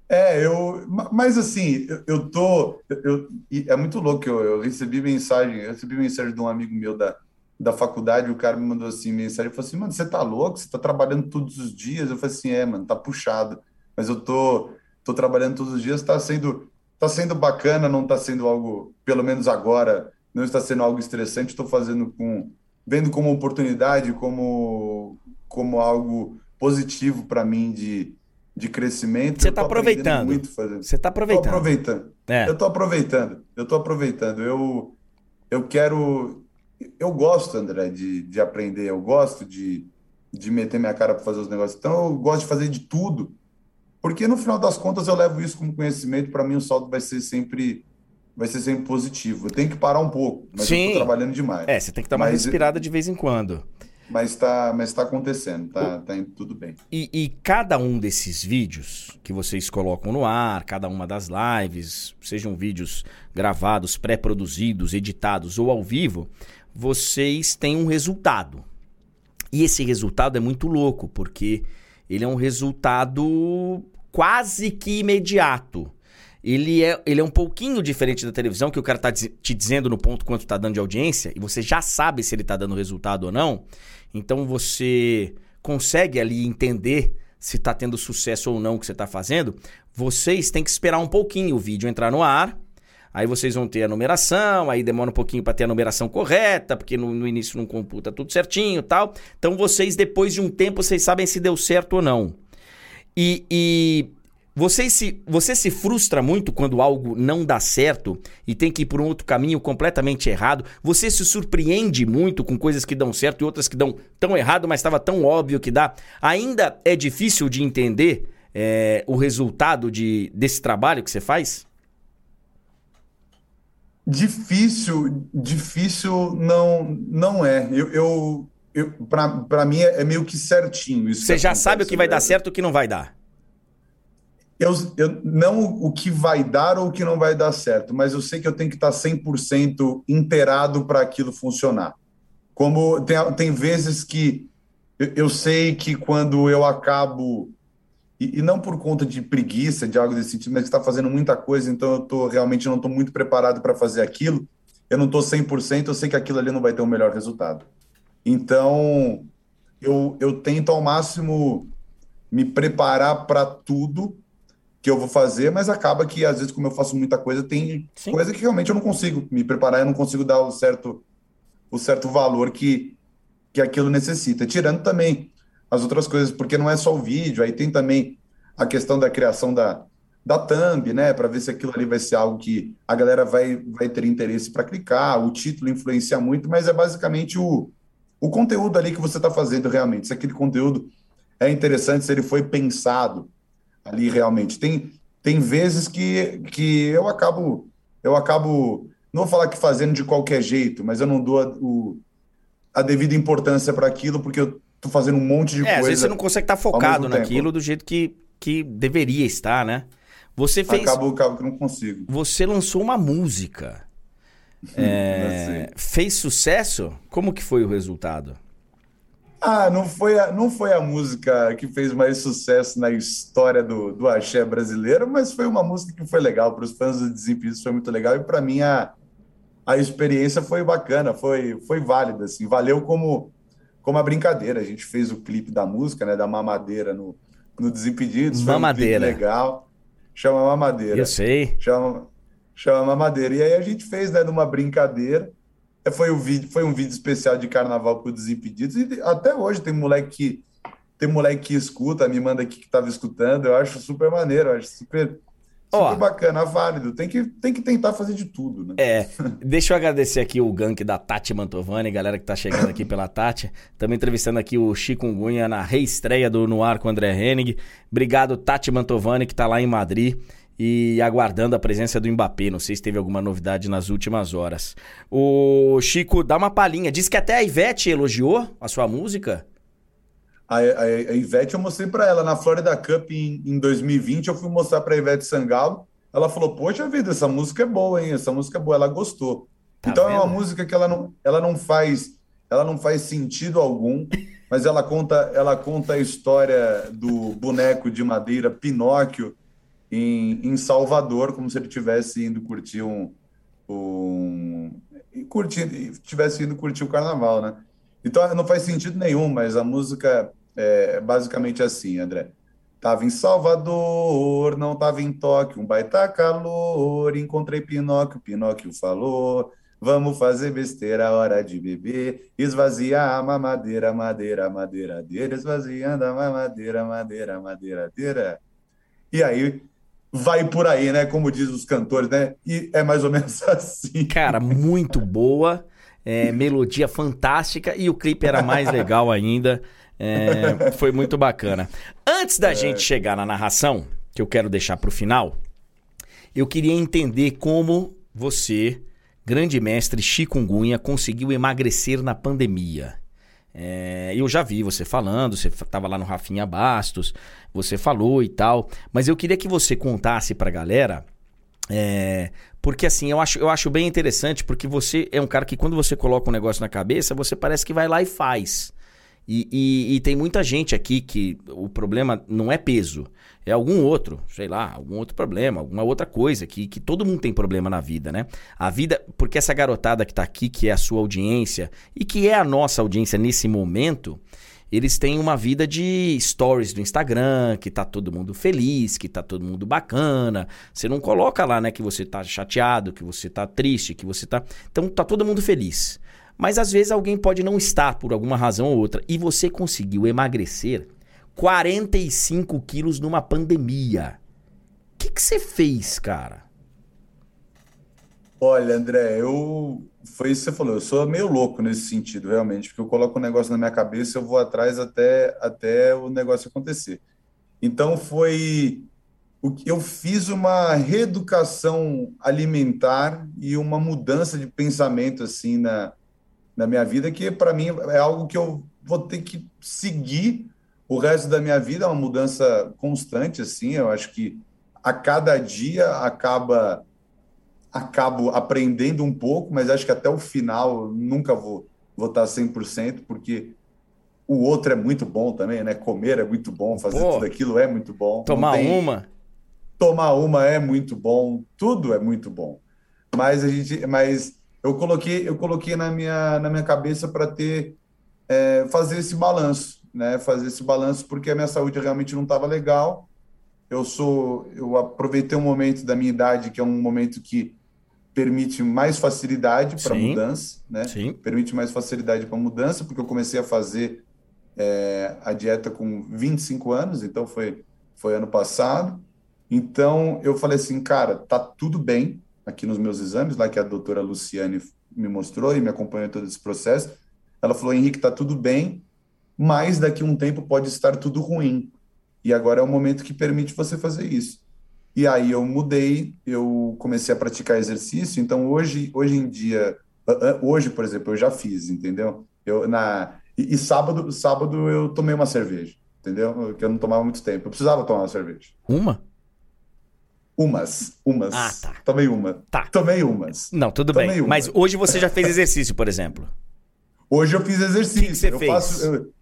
É, eu. Mas assim, eu, eu tô. Eu, é muito louco. Eu, eu recebi mensagem, eu recebi mensagem de um amigo meu da, da faculdade, o cara me mandou assim mensagem, falou assim, mano, você tá louco? Você tá trabalhando todos os dias? Eu falei assim, é, mano, tá puxado, mas eu tô, tô trabalhando todos os dias, tá sendo, tá sendo bacana, não tá sendo algo, pelo menos agora, não está sendo algo estressante, estou fazendo com, vendo como oportunidade, como, como algo positivo para mim de, de crescimento. Você tá aproveitando. Muito fazendo. Você tá aproveitando. Tô aproveitando. É. Eu tô aproveitando. Eu tô aproveitando. Eu, eu quero eu gosto, André, de, de aprender, eu gosto de, de meter minha cara para fazer os negócios. Então, eu gosto de fazer de tudo, porque no final das contas eu levo isso como conhecimento. Para mim, o saldo vai ser sempre vai ser sempre positivo. Eu tenho que parar um pouco, mas Sim. eu tô trabalhando demais. É, você tem que dar uma mas respirada de vez em quando. Mas está mas tá acontecendo, tá, tá indo tudo bem. E, e, cada um desses vídeos que vocês colocam no ar, cada uma das lives, sejam vídeos gravados, pré-produzidos, editados ou ao vivo, vocês têm um resultado. E esse resultado é muito louco, porque ele é um resultado quase que imediato. Ele é, ele é um pouquinho diferente da televisão, que o cara tá te dizendo no ponto quanto tá dando de audiência, e você já sabe se ele tá dando resultado ou não. Então você consegue ali entender se está tendo sucesso ou não o que você está fazendo. Vocês têm que esperar um pouquinho o vídeo entrar no ar. Aí vocês vão ter a numeração, aí demora um pouquinho para ter a numeração correta, porque no, no, início não computa tudo certinho tal. Então vocês, depois de um tempo, vocês sabem se deu certo ou não. E, e você se, você se frustra muito quando algo não dá certo e tem que ir por um outro caminho completamente errado. Você se surpreende muito com coisas que dão certo e outras que dão tão errado, mas estava tão óbvio que dá. Ainda é difícil de entender é, o resultado de, desse trabalho que você faz? Difícil, difícil não, não é. Eu, eu, eu para mim é, é, meio que certinho isso. Você já sabe o que vai dar certo e o que não vai dar. Eu, eu, não o que vai dar ou o que não vai dar certo, mas eu sei que eu tenho que estar 100% inteirado para aquilo funcionar. Como tem, tem vezes que eu, eu sei que quando eu acabo, e, e, não por conta de preguiça, de algo desse sentido, mas que está fazendo muita coisa, então eu tô, realmente não estou muito preparado para fazer aquilo, eu não estou 100%, eu sei que aquilo ali não vai ter o melhor resultado. Então, eu, eu tento ao máximo me preparar para tudo que eu vou fazer, mas acaba que às vezes, como eu faço muita coisa, tem Sim. coisa que realmente eu não consigo me preparar, eu não consigo dar o certo, o certo valor que, que aquilo necessita. Tirando também as outras coisas, porque não é só o vídeo, aí tem também a questão da criação da, da thumb, né, para ver se aquilo ali vai ser algo que a galera vai, vai ter interesse para clicar, o título influencia muito, mas é basicamente o, o conteúdo ali que você está fazendo realmente, se aquele conteúdo é interessante, se ele foi pensado, ali realmente. Tem, tem vezes que, que eu acabo, eu acabo, não vou falar que fazendo de qualquer jeito, mas eu não dou a, o, a devida importância para aquilo, porque eu tô fazendo um monte de é, coisa. Às vezes você não consegue estar tá focado naquilo tempo. do jeito que, que deveria estar, né? Você fez. Acabo, acabo que não consigo. Você lançou uma música. <laughs> é, fez sucesso? Como que foi o resultado? Ah, não foi, a, não foi a música que fez mais sucesso na história do, do axé brasileiro, mas foi uma música que foi legal. Para os fãs do Desimpedidos foi muito legal. E para mim a, a experiência foi bacana, foi, foi válida. Assim, valeu como, como a brincadeira. A gente fez o clipe da música, né, da Mamadeira no, no Desimpedidos. Mamadeira. Um legal. Chama Mamadeira. Eu sei. Chama, chama Mamadeira. E aí a gente fez, né, numa brincadeira. É, foi um vídeo, foi um vídeo especial de carnaval para os Desimpedidos. E até hoje tem moleque que tem moleque que escuta, me manda aqui que estava escutando. Eu acho super maneiro, eu acho super, super oh, bacana, válido. Tem que, tem que tentar fazer de tudo, né? É. <laughs> Deixa eu agradecer aqui o gank da Tati Mantovani, galera que tá chegando aqui pela Tati. Também entrevistando aqui o Chico Ungunha na reestreia do Noir com o André Henning. Obrigado, Tati Mantovani, que tá lá em Madrid e aguardando a presença do Mbappé. Não sei se teve alguma novidade nas últimas horas. O Chico, dá uma palhinha. Diz que até a Ivete elogiou a sua música. A, a, a Ivete eu mostrei para ela na Florida Cup em, em 2020. Eu fui mostrar para a Ivete Sangalo. Ela falou: Poxa vida, essa música é boa, hein? Essa música é boa. Ela gostou. Tá então vendo? é uma música que ela não, ela não faz, ela não faz sentido algum. mas ela conta, ela conta a história do boneco de madeira Pinóquio em, em Salvador, como se ele tivesse indo curtir um, um curtir, tivesse indo curtir o carnaval, né? Então não faz sentido nenhum, mas a música é basicamente assim, André. Tava em Salvador, não tava em Tóquio, um baita calor, encontrei Pinóquio, Pinóquio falou, vamos fazer besteira, hora de beber, esvaziar a mamadeira, madeira, madeiradeira, esvaziando a mamadeira, madeira, madeiradeira. E aí vai por aí, né? Como diz os cantores, né? E é mais ou menos <laughs> assim. Cara, muito boa. É, melodia fantástica e o clipe era mais legal ainda. É, foi muito bacana. Antes da é. gente chegar na narração, que eu quero deixar para o final, eu queria entender como você, grande mestre chikungunya, conseguiu emagrecer na pandemia. É, eu já vi você falando, você tava lá no Rafinha Bastos, você falou e tal. Mas eu queria que você contasse pra galera. É, porque assim, eu acho, eu acho bem interessante, porque você é um cara que quando você coloca um negócio na cabeça, você parece que vai lá e faz. E, e, e, tem muita gente aqui que o problema não é peso, é algum outro, sei lá, algum outro problema, alguma outra coisa, que, que todo mundo tem problema na vida, né? A vida, porque essa garotada que tá aqui, que é a sua audiência e que é a nossa audiência nesse momento, eles têm uma vida de stories do Instagram, que tá todo mundo feliz, que tá todo mundo bacana. Você não coloca lá, né, que você tá chateado, que você tá triste, que você tá. Então tá todo mundo feliz. Mas às vezes alguém pode não estar por alguma razão ou outra. E você conseguiu emagrecer 45 quilos numa pandemia. O que, que você fez, cara? Olha, André, eu. Foi isso que você falou. Eu sou meio louco nesse sentido, realmente, porque eu coloco um negócio na minha cabeça eu vou atrás até, até o negócio acontecer. Então foi. Eu fiz uma reeducação alimentar e uma mudança de pensamento assim na, na minha vida que para mim é algo que eu vou ter que seguir o resto da minha vida, é uma mudança constante assim, eu acho que a cada dia acaba acabo aprendendo um pouco, mas acho que até o final nunca vou estar 100%, porque o outro é muito bom também, né? Comer é muito bom, fazer Pô, tudo aquilo é muito bom. Tomar tem... uma. Tomar uma é muito bom, tudo é muito bom. Mas a gente, mas eu coloquei, eu coloquei na minha na minha cabeça para ter é, fazer esse balanço, né? Fazer esse balanço porque a minha saúde realmente não estava legal. Eu sou, eu aproveitei um momento da minha idade que é um momento que permite mais facilidade para mudança, né? Sim. Permite mais facilidade para mudança, porque eu comecei a fazer é, a dieta com 25 anos, então foi, foi ano passado. Então eu falei assim, cara, tá tudo bem aqui nos meus exames, lá que a doutora Luciane me mostrou e me acompanhou todo esse processo. Ela falou, Henrique, tá tudo bem, mas daqui a um tempo pode estar tudo ruim. E agora é o momento que permite você fazer isso. E aí eu mudei, eu comecei a praticar exercício. Então hoje, hoje em dia, hoje, por exemplo, eu já fiz, entendeu? Eu na e, e sábado, sábado eu tomei uma cerveja, entendeu? Que eu não tomava muito tempo. Eu precisava tomar uma cerveja. Uma? Umas, umas. Ah, tá. Tomei uma. Tá. Tomei umas. Não, tudo Tomei bem. uma. Mas hoje você já fez exercício, por exemplo? <laughs> Hoje eu fiz exercício. O que que você eu fez? Faço, eu,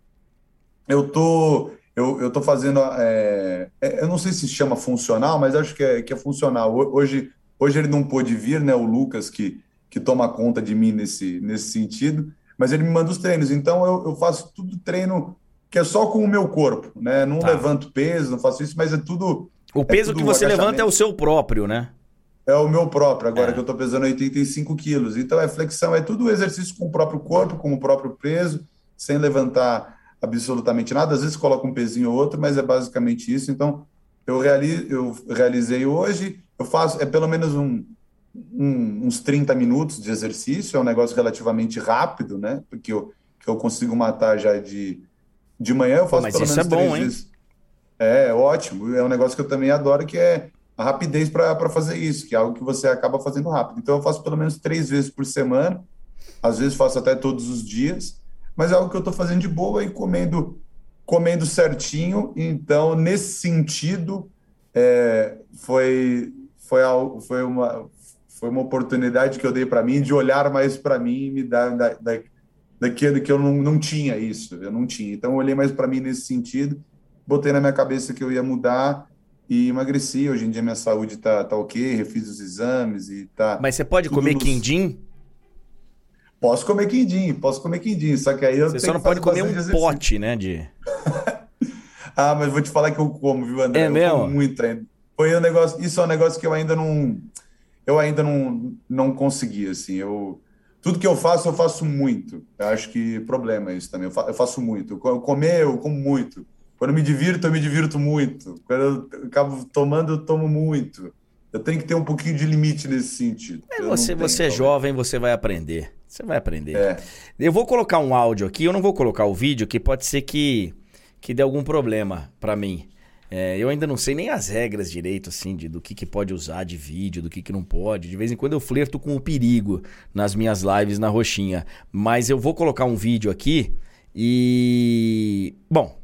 eu tô eu, eu tô fazendo é, é, eu não sei se chama funcional, mas acho que é, que é funcional. Ho- Hoje hoje ele não pôde vir, né? O Lucas que que toma conta de mim nesse nesse sentido, mas ele me manda os treinos. Então eu, eu faço tudo treino que é só com o meu corpo, né? Não Tá. levanto peso, não faço isso, mas é tudo O peso tudo que você levanta é o seu próprio, né? É o meu próprio, agora É. que eu tô pesando 85 quilos. Então, é flexão, é tudo exercício com o próprio corpo, com o próprio peso, sem levantar absolutamente nada. Às vezes coloca um pezinho ou outro, mas é basicamente isso. Então, eu, reali eu realizei hoje, eu faço, é pelo menos um, um- uns 30 minutos de exercício, é um negócio relativamente rápido, né? Porque eu, que eu consigo matar já de, de manhã, eu faço mas pelo isso menos é bom, três hein? vezes. É, ótimo. É um negócio que eu também adoro, que é a rapidez para fazer isso, que é algo que você acaba fazendo rápido. Então, eu faço pelo menos três vezes por semana, às vezes faço até todos os dias, mas é algo que eu estou fazendo de boa e comendo, comendo certinho. Então, nesse sentido, é, foi, foi, algo, foi, uma, foi uma oportunidade que eu dei para mim de olhar mais para mim e me dar da, da, daquilo que eu não, não tinha isso, eu não tinha. Então, eu olhei mais para mim nesse sentido, botei na minha cabeça que eu ia mudar e emagreci. Hoje em dia minha saúde tá, tá ok, refiz os exames e tá. Mas você pode comer nos- quindim? Posso comer quindim, posso comer quindim, só que aí eu Você só não pode comer um exercício. pote, né? De... <laughs> Ah, mas vou te falar que eu como, viu, André? É eu mesmo? como muito ainda. Foi um negócio, isso é um negócio que eu ainda não, eu ainda não, não consegui, assim. Eu, tudo que eu faço, eu faço muito. Eu acho que problema é isso também. Eu, fa- eu faço muito. Eu co- comer, eu como muito. Quando eu me divirto, eu me divirto muito. Quando eu acabo tomando, eu tomo muito. Eu tenho que ter um pouquinho de limite nesse sentido. É, você, você é jovem, você vai aprender. Você vai aprender. É. Eu vou colocar um áudio aqui, eu não vou colocar o vídeo, que pode ser que, que dê algum problema pra mim. É, eu ainda não sei nem as regras direito, assim, de, do que, que pode usar de vídeo, do que, que não pode. De vez em quando eu flerto com o perigo nas minhas lives na roxinha. Mas eu vou colocar um vídeo aqui E. Bom.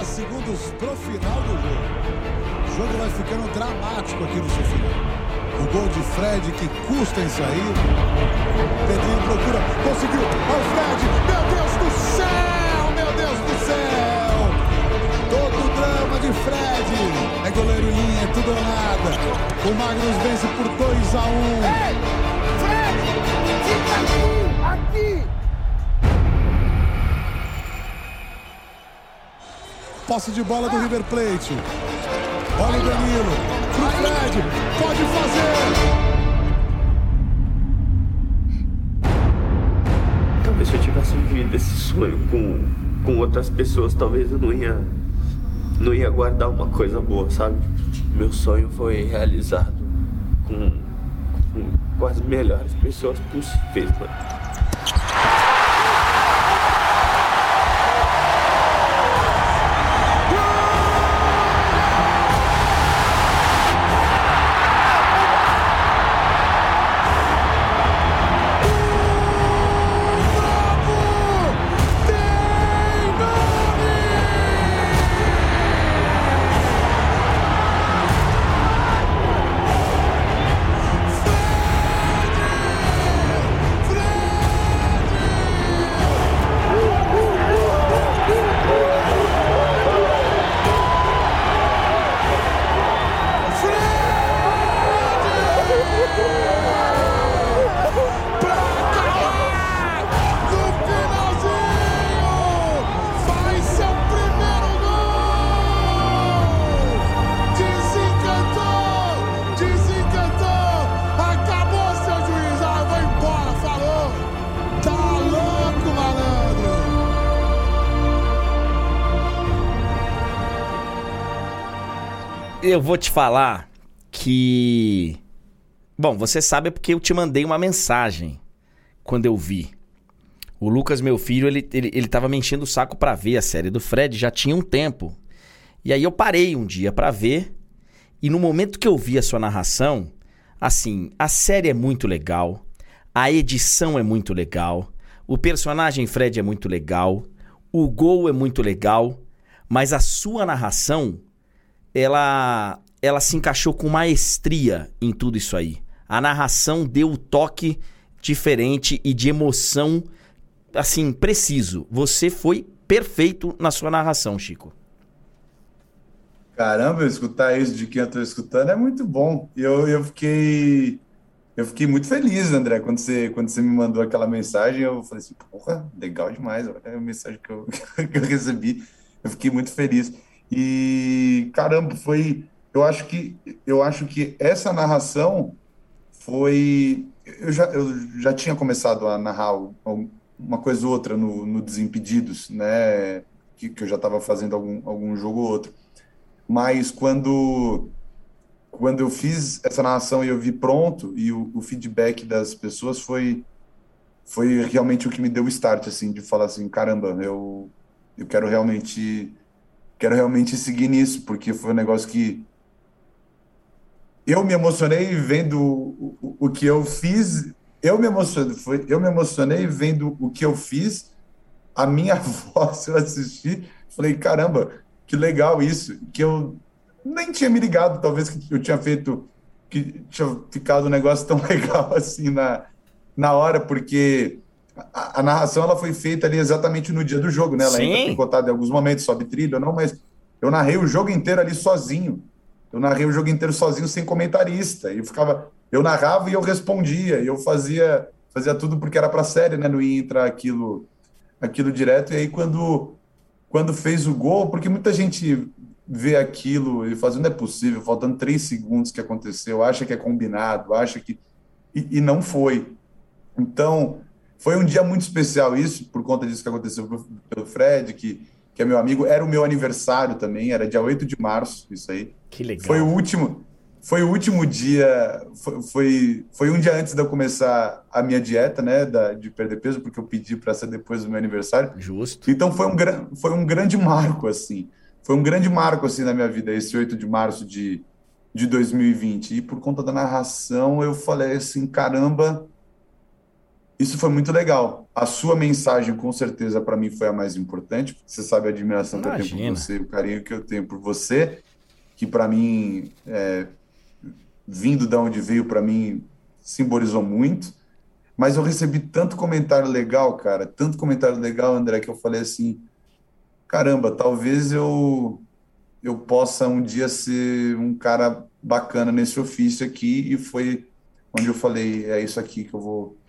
40 segundos pro final do jogo. O jogo vai ficando dramático aqui no seu final. O gol de Fred que custa em sair. Pedrinho procura, conseguiu. Ao Fred, meu Deus do céu, meu Deus do céu. Todo o drama de Fred. É goleiro linha, é tudo ou nada. O Magnus vence por 2 a 1 um. Ei, Fred, fica aqui, aqui. Posse de bola do River Plate. Olha o Danilo. Pro Fred. Pode fazer. Talvez se eu tivesse vivido esse sonho com, com outras pessoas, talvez eu não ia, não ia guardar uma coisa boa, sabe? Meu sonho foi realizado com, com, com as melhores pessoas possíveis, mano. Eu vou te falar que. Bom, você sabe porque eu te mandei uma mensagem quando eu vi. O Lucas, meu filho, ele, ele, ele tava me enchendo o saco pra ver a série do Fred, já tinha um tempo. E aí eu parei um dia pra ver, e no momento que eu vi a sua narração, assim, a série é muito legal, a edição é muito legal, o personagem Fred é muito legal, o gol é muito legal, mas a sua narração ela ela se encaixou com maestria em tudo isso aí. A narração deu o toque diferente e de emoção assim preciso. Você foi perfeito na sua narração, Chico. Caramba, escutar isso de quem eu tô escutando é muito bom. Eu, eu fiquei eu fiquei muito feliz, André, quando você, quando você me mandou aquela mensagem, eu falei assim, porra, legal demais, olha a mensagem que eu, <laughs> que eu recebi. Eu fiquei muito feliz. E caramba, foi, eu acho que eu acho que essa narração foi eu já, eu já tinha começado a narrar uma coisa ou outra no, no Desimpedidos, né? Que, que eu já estava fazendo algum, algum jogo ou outro. Mas quando quando eu fiz essa narração e eu vi pronto e o, o feedback das pessoas foi foi realmente o que me deu o start assim de falar assim caramba eu eu quero realmente quero realmente seguir nisso porque foi um negócio que eu me emocionei vendo o, o, o que eu fiz. Eu me emocionei foi eu me emocionei vendo o que eu fiz. A minha <laughs> voz eu assisti falei caramba que legal isso que eu nem tinha me ligado, talvez que eu tinha feito, que tinha ficado um negócio tão <laughs> legal assim na, na hora, porque a, a narração ela foi feita ali exatamente no dia do jogo, né? Ela Sim. tem contado em alguns momentos, sobe trilha ou não, mas eu narrei o jogo inteiro ali sozinho. Eu narrei o jogo inteiro sozinho, sem comentarista. E eu ficava, eu narrava e eu respondia, e eu fazia, fazia tudo porque era para série, né? Não ia entrar aquilo, aquilo direto. E aí quando, quando fez o gol, porque muita gente vê aquilo e faz, não é possível, faltando três segundos que aconteceu, acha que é combinado, acha que. E, e, não foi. Então, foi um dia muito especial isso, por conta disso que aconteceu pelo Fred, que, que é meu amigo. Era o meu aniversário também, era dia 8 de março, isso aí. Que legal. Foi o último. Foi o último dia, foi, foi, foi um dia antes de eu começar a minha dieta, né, da, de perder peso, porque eu pedi para ser depois do meu aniversário. Justo. Então foi um, foi um grande marco, assim foi um grande marco assim na minha vida, esse 8 de março de, de 2020. E por conta da narração, eu falei assim: caramba, isso foi muito legal. A sua mensagem, com certeza, para mim foi a mais importante. Você sabe a admiração que eu tenho por você, o carinho que eu tenho por você, que para mim, é, vindo de onde veio, para mim simbolizou muito. Mas eu recebi tanto comentário legal, cara, tanto comentário legal, André, que eu falei assim: caramba, talvez eu eu possa um dia ser um cara bacana nesse ofício aqui. E foi onde eu falei: é isso aqui que eu vou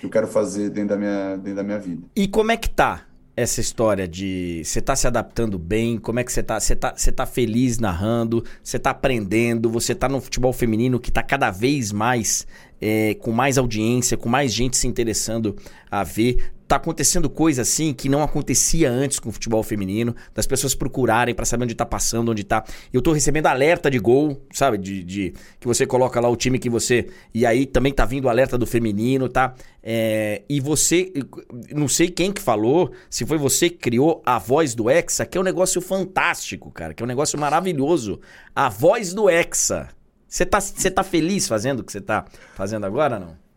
que eu quero fazer dentro da minha, dentro da minha vida. E como é que tá essa história de você tá se adaptando bem? Como é que você tá? Você tá, você tá feliz narrando? Você tá aprendendo? Você tá no futebol feminino que tá cada vez mais é, com mais audiência, com mais gente se interessando a ver tá acontecendo coisa assim que não acontecia antes com o futebol feminino, das pessoas procurarem para saber onde tá passando, onde tá. Eu tô recebendo alerta de gol, sabe? De, de, que você coloca lá o time que você. E aí também tá vindo alerta do feminino, tá? É, e você. Não sei quem que falou, se foi você que criou a voz do Hexa, que é um negócio fantástico, cara, que é um negócio maravilhoso. A voz do Hexa. Você tá, tá feliz fazendo o que você tá fazendo agora, não?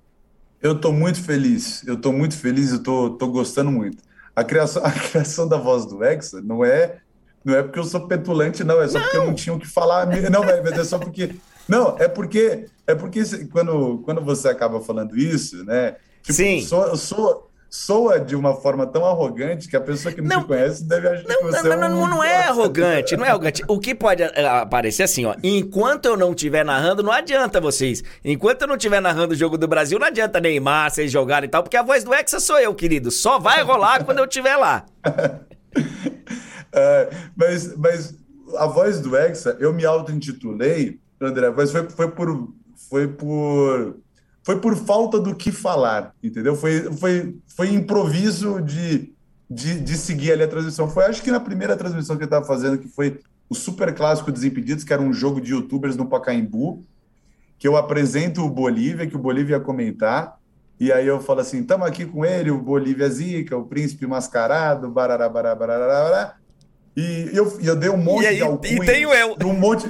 Eu estou muito feliz, eu estou muito feliz, eu estou tô, tô gostando muito. A criação, <laughs> a criação da voz do Hexa não é não é porque eu sou petulante, não, é só não. porque eu não tinha o que falar. Não, é só porque. Não, é porque é porque quando, quando você acaba falando isso, né? Tipo, Sim. Sou, sou, soa de uma forma tão arrogante que a pessoa que não, não te conhece deve achar não, que você não, é um... Não, não é arrogante, não é arrogante. O que pode eh, aparecer assim, ó, enquanto eu não estiver narrando, não adianta vocês. Enquanto eu não estiver narrando o jogo do Brasil, não adianta Neymar, vocês jogarem e tal, porque a voz do Hexa sou eu, querido. Só vai rolar quando eu estiver lá. <laughs> é, mas, mas a voz do Hexa, eu me auto-intitulei, André, mas foi, foi por... Foi por foi por falta do que falar, entendeu? Foi, foi, foi improviso de, de, de seguir ali a transmissão. Foi, acho que na primeira transmissão que eu estava fazendo, que foi o Super Clássico Desimpedidos, que era um jogo de youtubers no Pacaembu, que eu apresento o Bolívia, que o Bolívia ia comentar, e aí eu falo assim, estamos aqui com ele, o Bolívia Zica, o Príncipe Mascarado, barará, barará, barará, barará. E eu, eu dei um monte aí, de alcunhas. E tenho eu. Um monte,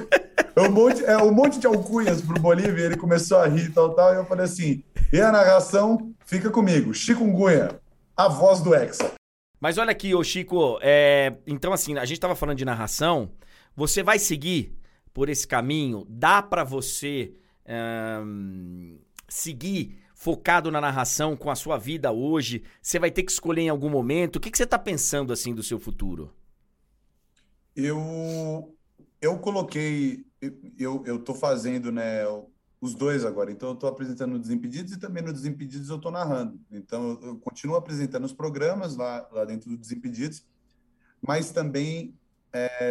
um monte, é, um monte de alcunhas pro Bolívia, ele começou a rir e tal, tal, e eu falei assim, e a narração, fica comigo, Chikungunya, a voz do Hexa. Mas olha aqui, ô Chico, é, então assim, a gente tava falando de narração, você vai seguir por esse caminho? Dá para você um, seguir focado na narração com a sua vida hoje? Você vai ter que escolher em algum momento? O que, que você tá pensando assim do seu futuro? Eu eu coloquei, eu tô fazendo, né, os dois agora. Então eu estou apresentando no Desimpedidos e também no Desimpedidos eu estou narrando. Então eu continuo apresentando os programas lá lá dentro do Desimpedidos, mas também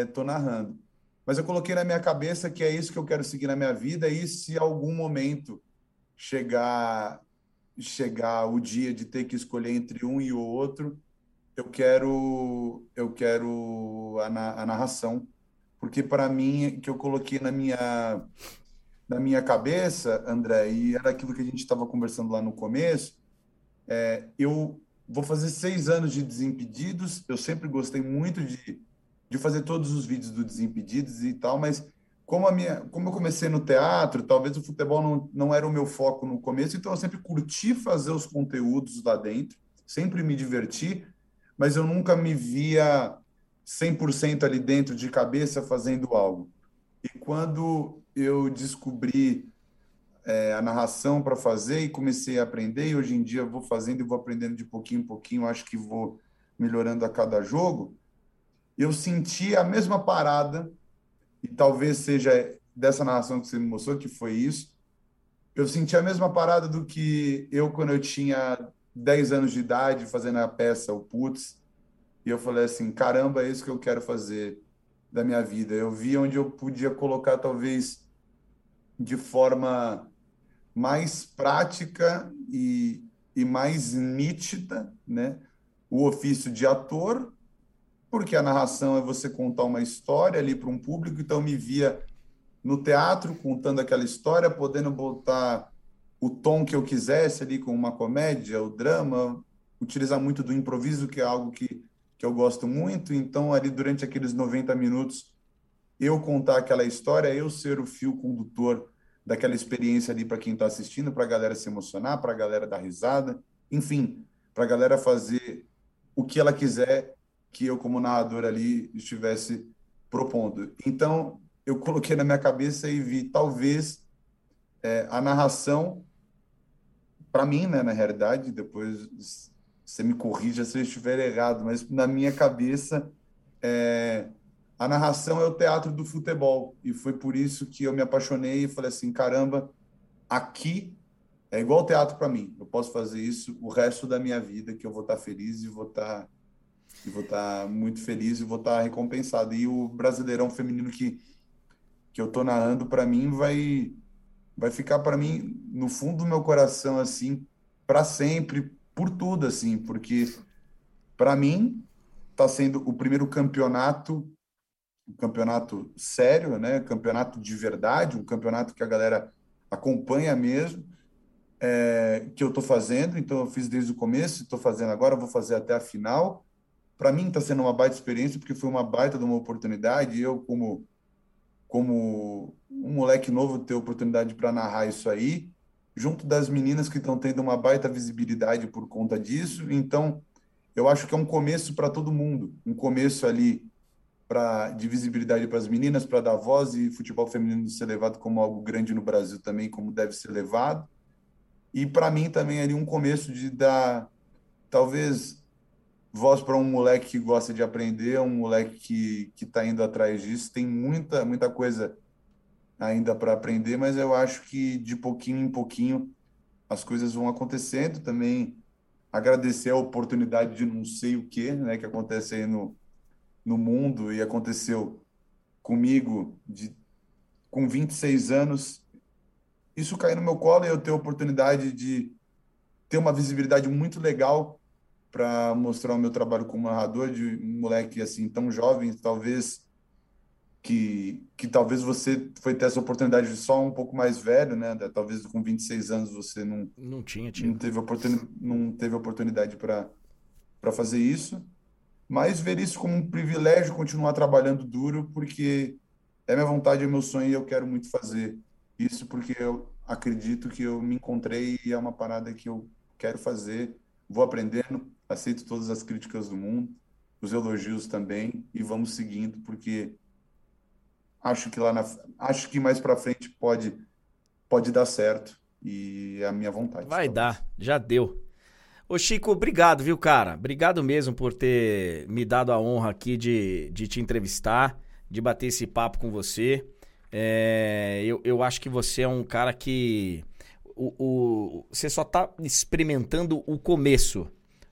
estou é, narrando. Mas eu coloquei na minha cabeça que é isso que eu quero seguir na minha vida e se algum momento chegar chegar o dia de ter que escolher entre um e o outro, eu quero eu quero a, a narração, porque para mim que eu coloquei na minha na minha cabeça, André, e era aquilo que a gente estava conversando lá no começo, é, eu vou fazer seis anos de Desimpedidos, eu sempre gostei muito de, de fazer todos os vídeos do Desimpedidos e tal, mas como, a minha, como eu comecei no teatro, talvez o futebol não, não era o meu foco no começo, então eu sempre curti fazer os conteúdos lá dentro, sempre me diverti, mas eu nunca me via 100% ali dentro de cabeça fazendo algo. E quando eu descobri é, a narração para fazer e comecei a aprender, e hoje em dia vou fazendo e vou aprendendo de pouquinho em pouquinho, acho que vou melhorando a cada jogo, eu senti a mesma parada, e talvez seja dessa narração que você me mostrou, que foi isso, eu senti a mesma parada do que eu, quando eu tinha 10 anos de idade, fazendo a peça O Putz, e eu falei assim, caramba, é isso que eu quero fazer da minha vida. Eu vi onde eu podia colocar, talvez, de forma mais prática e, e mais nítida, né? O ofício de ator, porque a narração é você contar uma história ali para um público, então eu me via no teatro contando aquela história, podendo botar o tom que eu quisesse ali com uma comédia, o drama, utilizar muito do improviso, que é algo que, que eu gosto muito. Então, ali durante aqueles 90 minutos, eu contar aquela história, eu ser o fio condutor daquela experiência ali para quem está assistindo, para a galera se emocionar, para a galera dar risada. enfim, para a galera fazer o que ela quiser que eu, como narrador ali, estivesse propondo. Então, eu <laughs> coloquei na minha cabeça e vi, talvez, é, a narração, para mim, né, na realidade, depois você me corrija se eu estiver errado, mas na minha cabeça, é, a narração é o teatro do futebol. E foi por isso que eu me apaixonei e falei assim: caramba, aqui é igual teatro para mim. Eu posso fazer isso o resto da minha vida, que eu vou estar feliz e vou estar e vou estar muito feliz e vou estar recompensado. E o Brasileirão feminino que que eu tô narrando para mim vai vai ficar para mim no fundo do meu coração assim para sempre por tudo assim, porque para mim está sendo o primeiro campeonato um campeonato sério, né? Campeonato de verdade, um campeonato que a galera acompanha mesmo, é, que eu estou fazendo. Então, eu fiz desde o começo, estou fazendo agora, vou fazer até a final. Para mim, está sendo uma baita experiência, porque foi uma baita de uma oportunidade. Eu, como, como um moleque novo, ter oportunidade para narrar isso aí, junto das meninas que estão tendo uma baita visibilidade por conta disso. Então, eu acho que é um começo para todo mundo, um começo ali pra, de visibilidade para as meninas, para dar voz e futebol feminino ser levado como algo grande no Brasil também, como deve ser levado. E para mim também ali um começo de dar, talvez, voz para um moleque que gosta de aprender, um moleque que que está indo atrás disso. Tem muita muita coisa ainda para aprender, mas eu acho que de pouquinho em pouquinho as coisas vão acontecendo. Também agradecer a oportunidade de não sei o que, né, que acontece aí no no mundo e aconteceu comigo de, com 26 anos, isso cair no meu colo e eu ter a oportunidade de ter uma visibilidade muito legal para mostrar o meu trabalho como narrador de um moleque assim tão jovem, talvez que que talvez você foi ter essa oportunidade só um pouco mais velho, né? Talvez com 26 anos você não não tinha tido. não teve oportunidade não teve oportunidade para para fazer isso mas ver isso como um privilégio, continuar trabalhando duro, porque é minha vontade, é meu sonho e eu quero muito fazer isso, porque eu acredito que eu me encontrei e é uma parada que eu quero fazer. Vou aprendendo, aceito todas as críticas do mundo, os elogios também, e vamos seguindo, porque acho que lá na, acho que mais para frente pode pode dar certo e é a minha vontade. Vai dar, já deu. Ô Chico, obrigado, viu, cara? Obrigado mesmo por ter me dado a honra aqui de, de te entrevistar, de bater esse papo com você. É, eu, eu acho que você é um cara que. O, o, você só tá experimentando o começo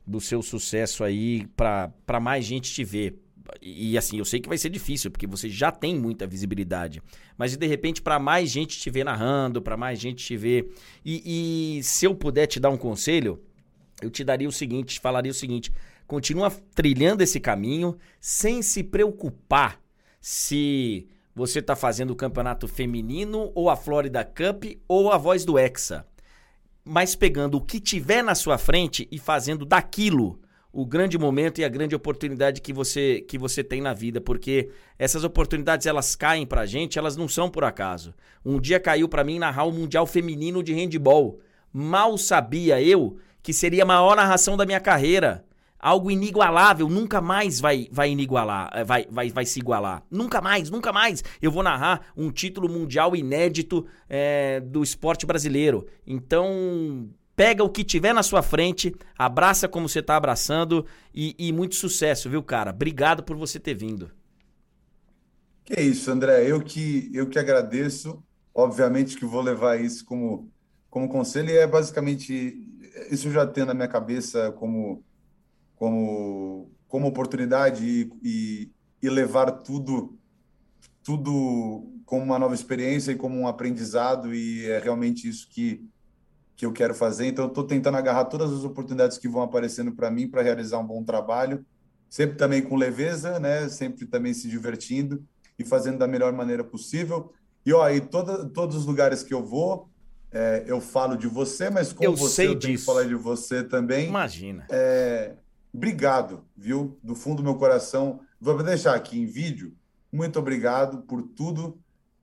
do seu sucesso aí para mais gente te ver. E, assim, eu sei que vai ser difícil, porque você já tem muita visibilidade. Mas de repente, para mais gente te ver narrando, para mais gente te ver. E, e se eu puder te dar um conselho, eu te daria o seguinte, falaria o seguinte: continua trilhando esse caminho sem se preocupar se você está fazendo o campeonato feminino ou a Florida Cup ou a voz do Hexa. Mas pegando o que tiver na sua frente e fazendo daquilo o grande momento e a grande oportunidade que você que você tem na vida, porque essas oportunidades elas caem pra gente, elas não são por acaso. Um dia caiu para mim narrar o Mundial Feminino de Handball. Mal sabia eu que seria a maior narração da minha carreira. Algo inigualável, nunca mais vai vai inigualar, eh, vai, vai, vai se igualar. Nunca mais, nunca mais. Eu vou narrar um título mundial inédito é, do esporte brasileiro. Então, pega o que tiver na sua frente, abraça como você está abraçando e, e muito sucesso, viu, cara? Obrigado por você ter vindo. Que isso, André. Eu que, eu que agradeço. Obviamente que vou levar isso como, como conselho e é basicamente isso já tem na minha cabeça como como como oportunidade e, e, e levar tudo tudo como uma nova experiência e como um aprendizado e é realmente isso que que eu quero fazer. Então, estou tentando agarrar todas as oportunidades que vão aparecendo para mim para realizar um bom trabalho, sempre também com leveza, né? Sempre também se divertindo e fazendo da melhor maneira possível. E ó, e toda, todos os lugares que eu vou, é, eu falo de você, mas como eu você sei eu disso. tenho que falar de você também. Imagina. É, obrigado, viu? Do fundo do meu coração. Vou deixar aqui em vídeo. Muito obrigado por tudo.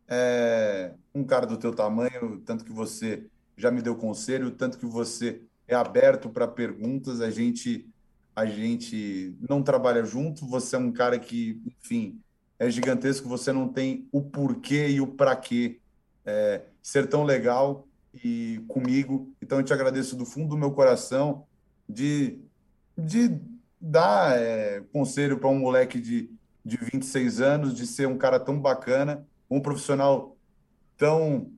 É, um cara do teu tamanho, tanto que você já me deu conselho, tanto que você é aberto para perguntas. A gente a gente não trabalha junto. Você é um cara que, enfim, é gigantesco. Você não tem o porquê e o para quê é, ser tão legal e comigo. Então eu te agradeço do fundo do meu coração de, de dar é, conselho para um moleque de, de 26 anos, de ser um cara tão bacana, um profissional tão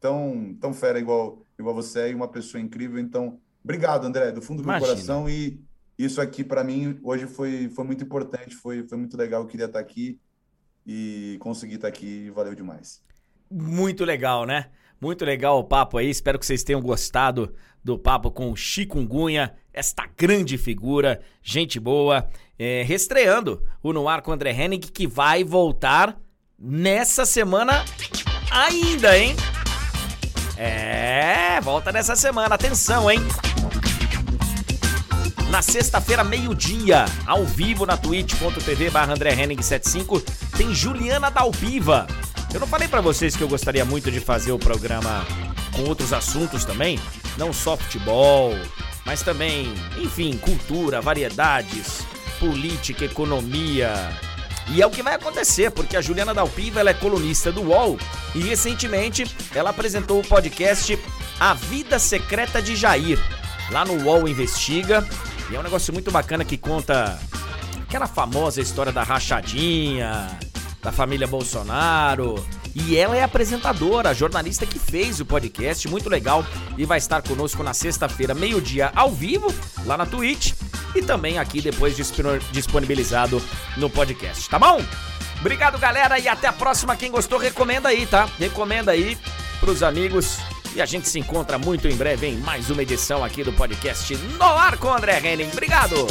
tão tão fera igual igual você é e uma pessoa incrível. Então, obrigado, André, do fundo do Imagina. meu coração e isso aqui para mim hoje foi foi muito importante, foi foi muito legal, eu queria estar aqui e conseguir estar aqui, valeu demais. Muito legal, né? Muito legal o papo aí. Espero que vocês tenham gostado do papo com o Chikungunya, esta grande figura, gente boa, é, restreando o No Ar com o André Henning, que vai voltar nessa semana ainda, hein? É, volta nessa semana. Atenção, hein? Na sexta-feira, meio-dia, ao vivo na twitch.tv barra André Henning 75, tem Juliana Dalpiva eu não falei para vocês que eu gostaria muito de fazer o programa com outros assuntos também, não só futebol, mas também, enfim, cultura, variedades, política, economia. E é o que vai acontecer, porque a Juliana Dalpiva ela é colunista do UOL e recentemente ela apresentou o podcast A Vida Secreta de Jair, lá no UOL Investiga. E é um negócio muito bacana que conta aquela famosa história da rachadinha, da família Bolsonaro. E ela é apresentadora, jornalista que fez o podcast, muito legal, e vai estar conosco na sexta-feira, meio-dia, ao vivo, lá na Twitch, e também aqui depois disponibilizado no podcast, tá bom? Obrigado, galera, e até a próxima. Quem gostou, recomenda aí, tá? Recomenda aí pros amigos. E a gente se encontra muito em breve em mais uma edição aqui do podcast No Ar com André Henning. Obrigado!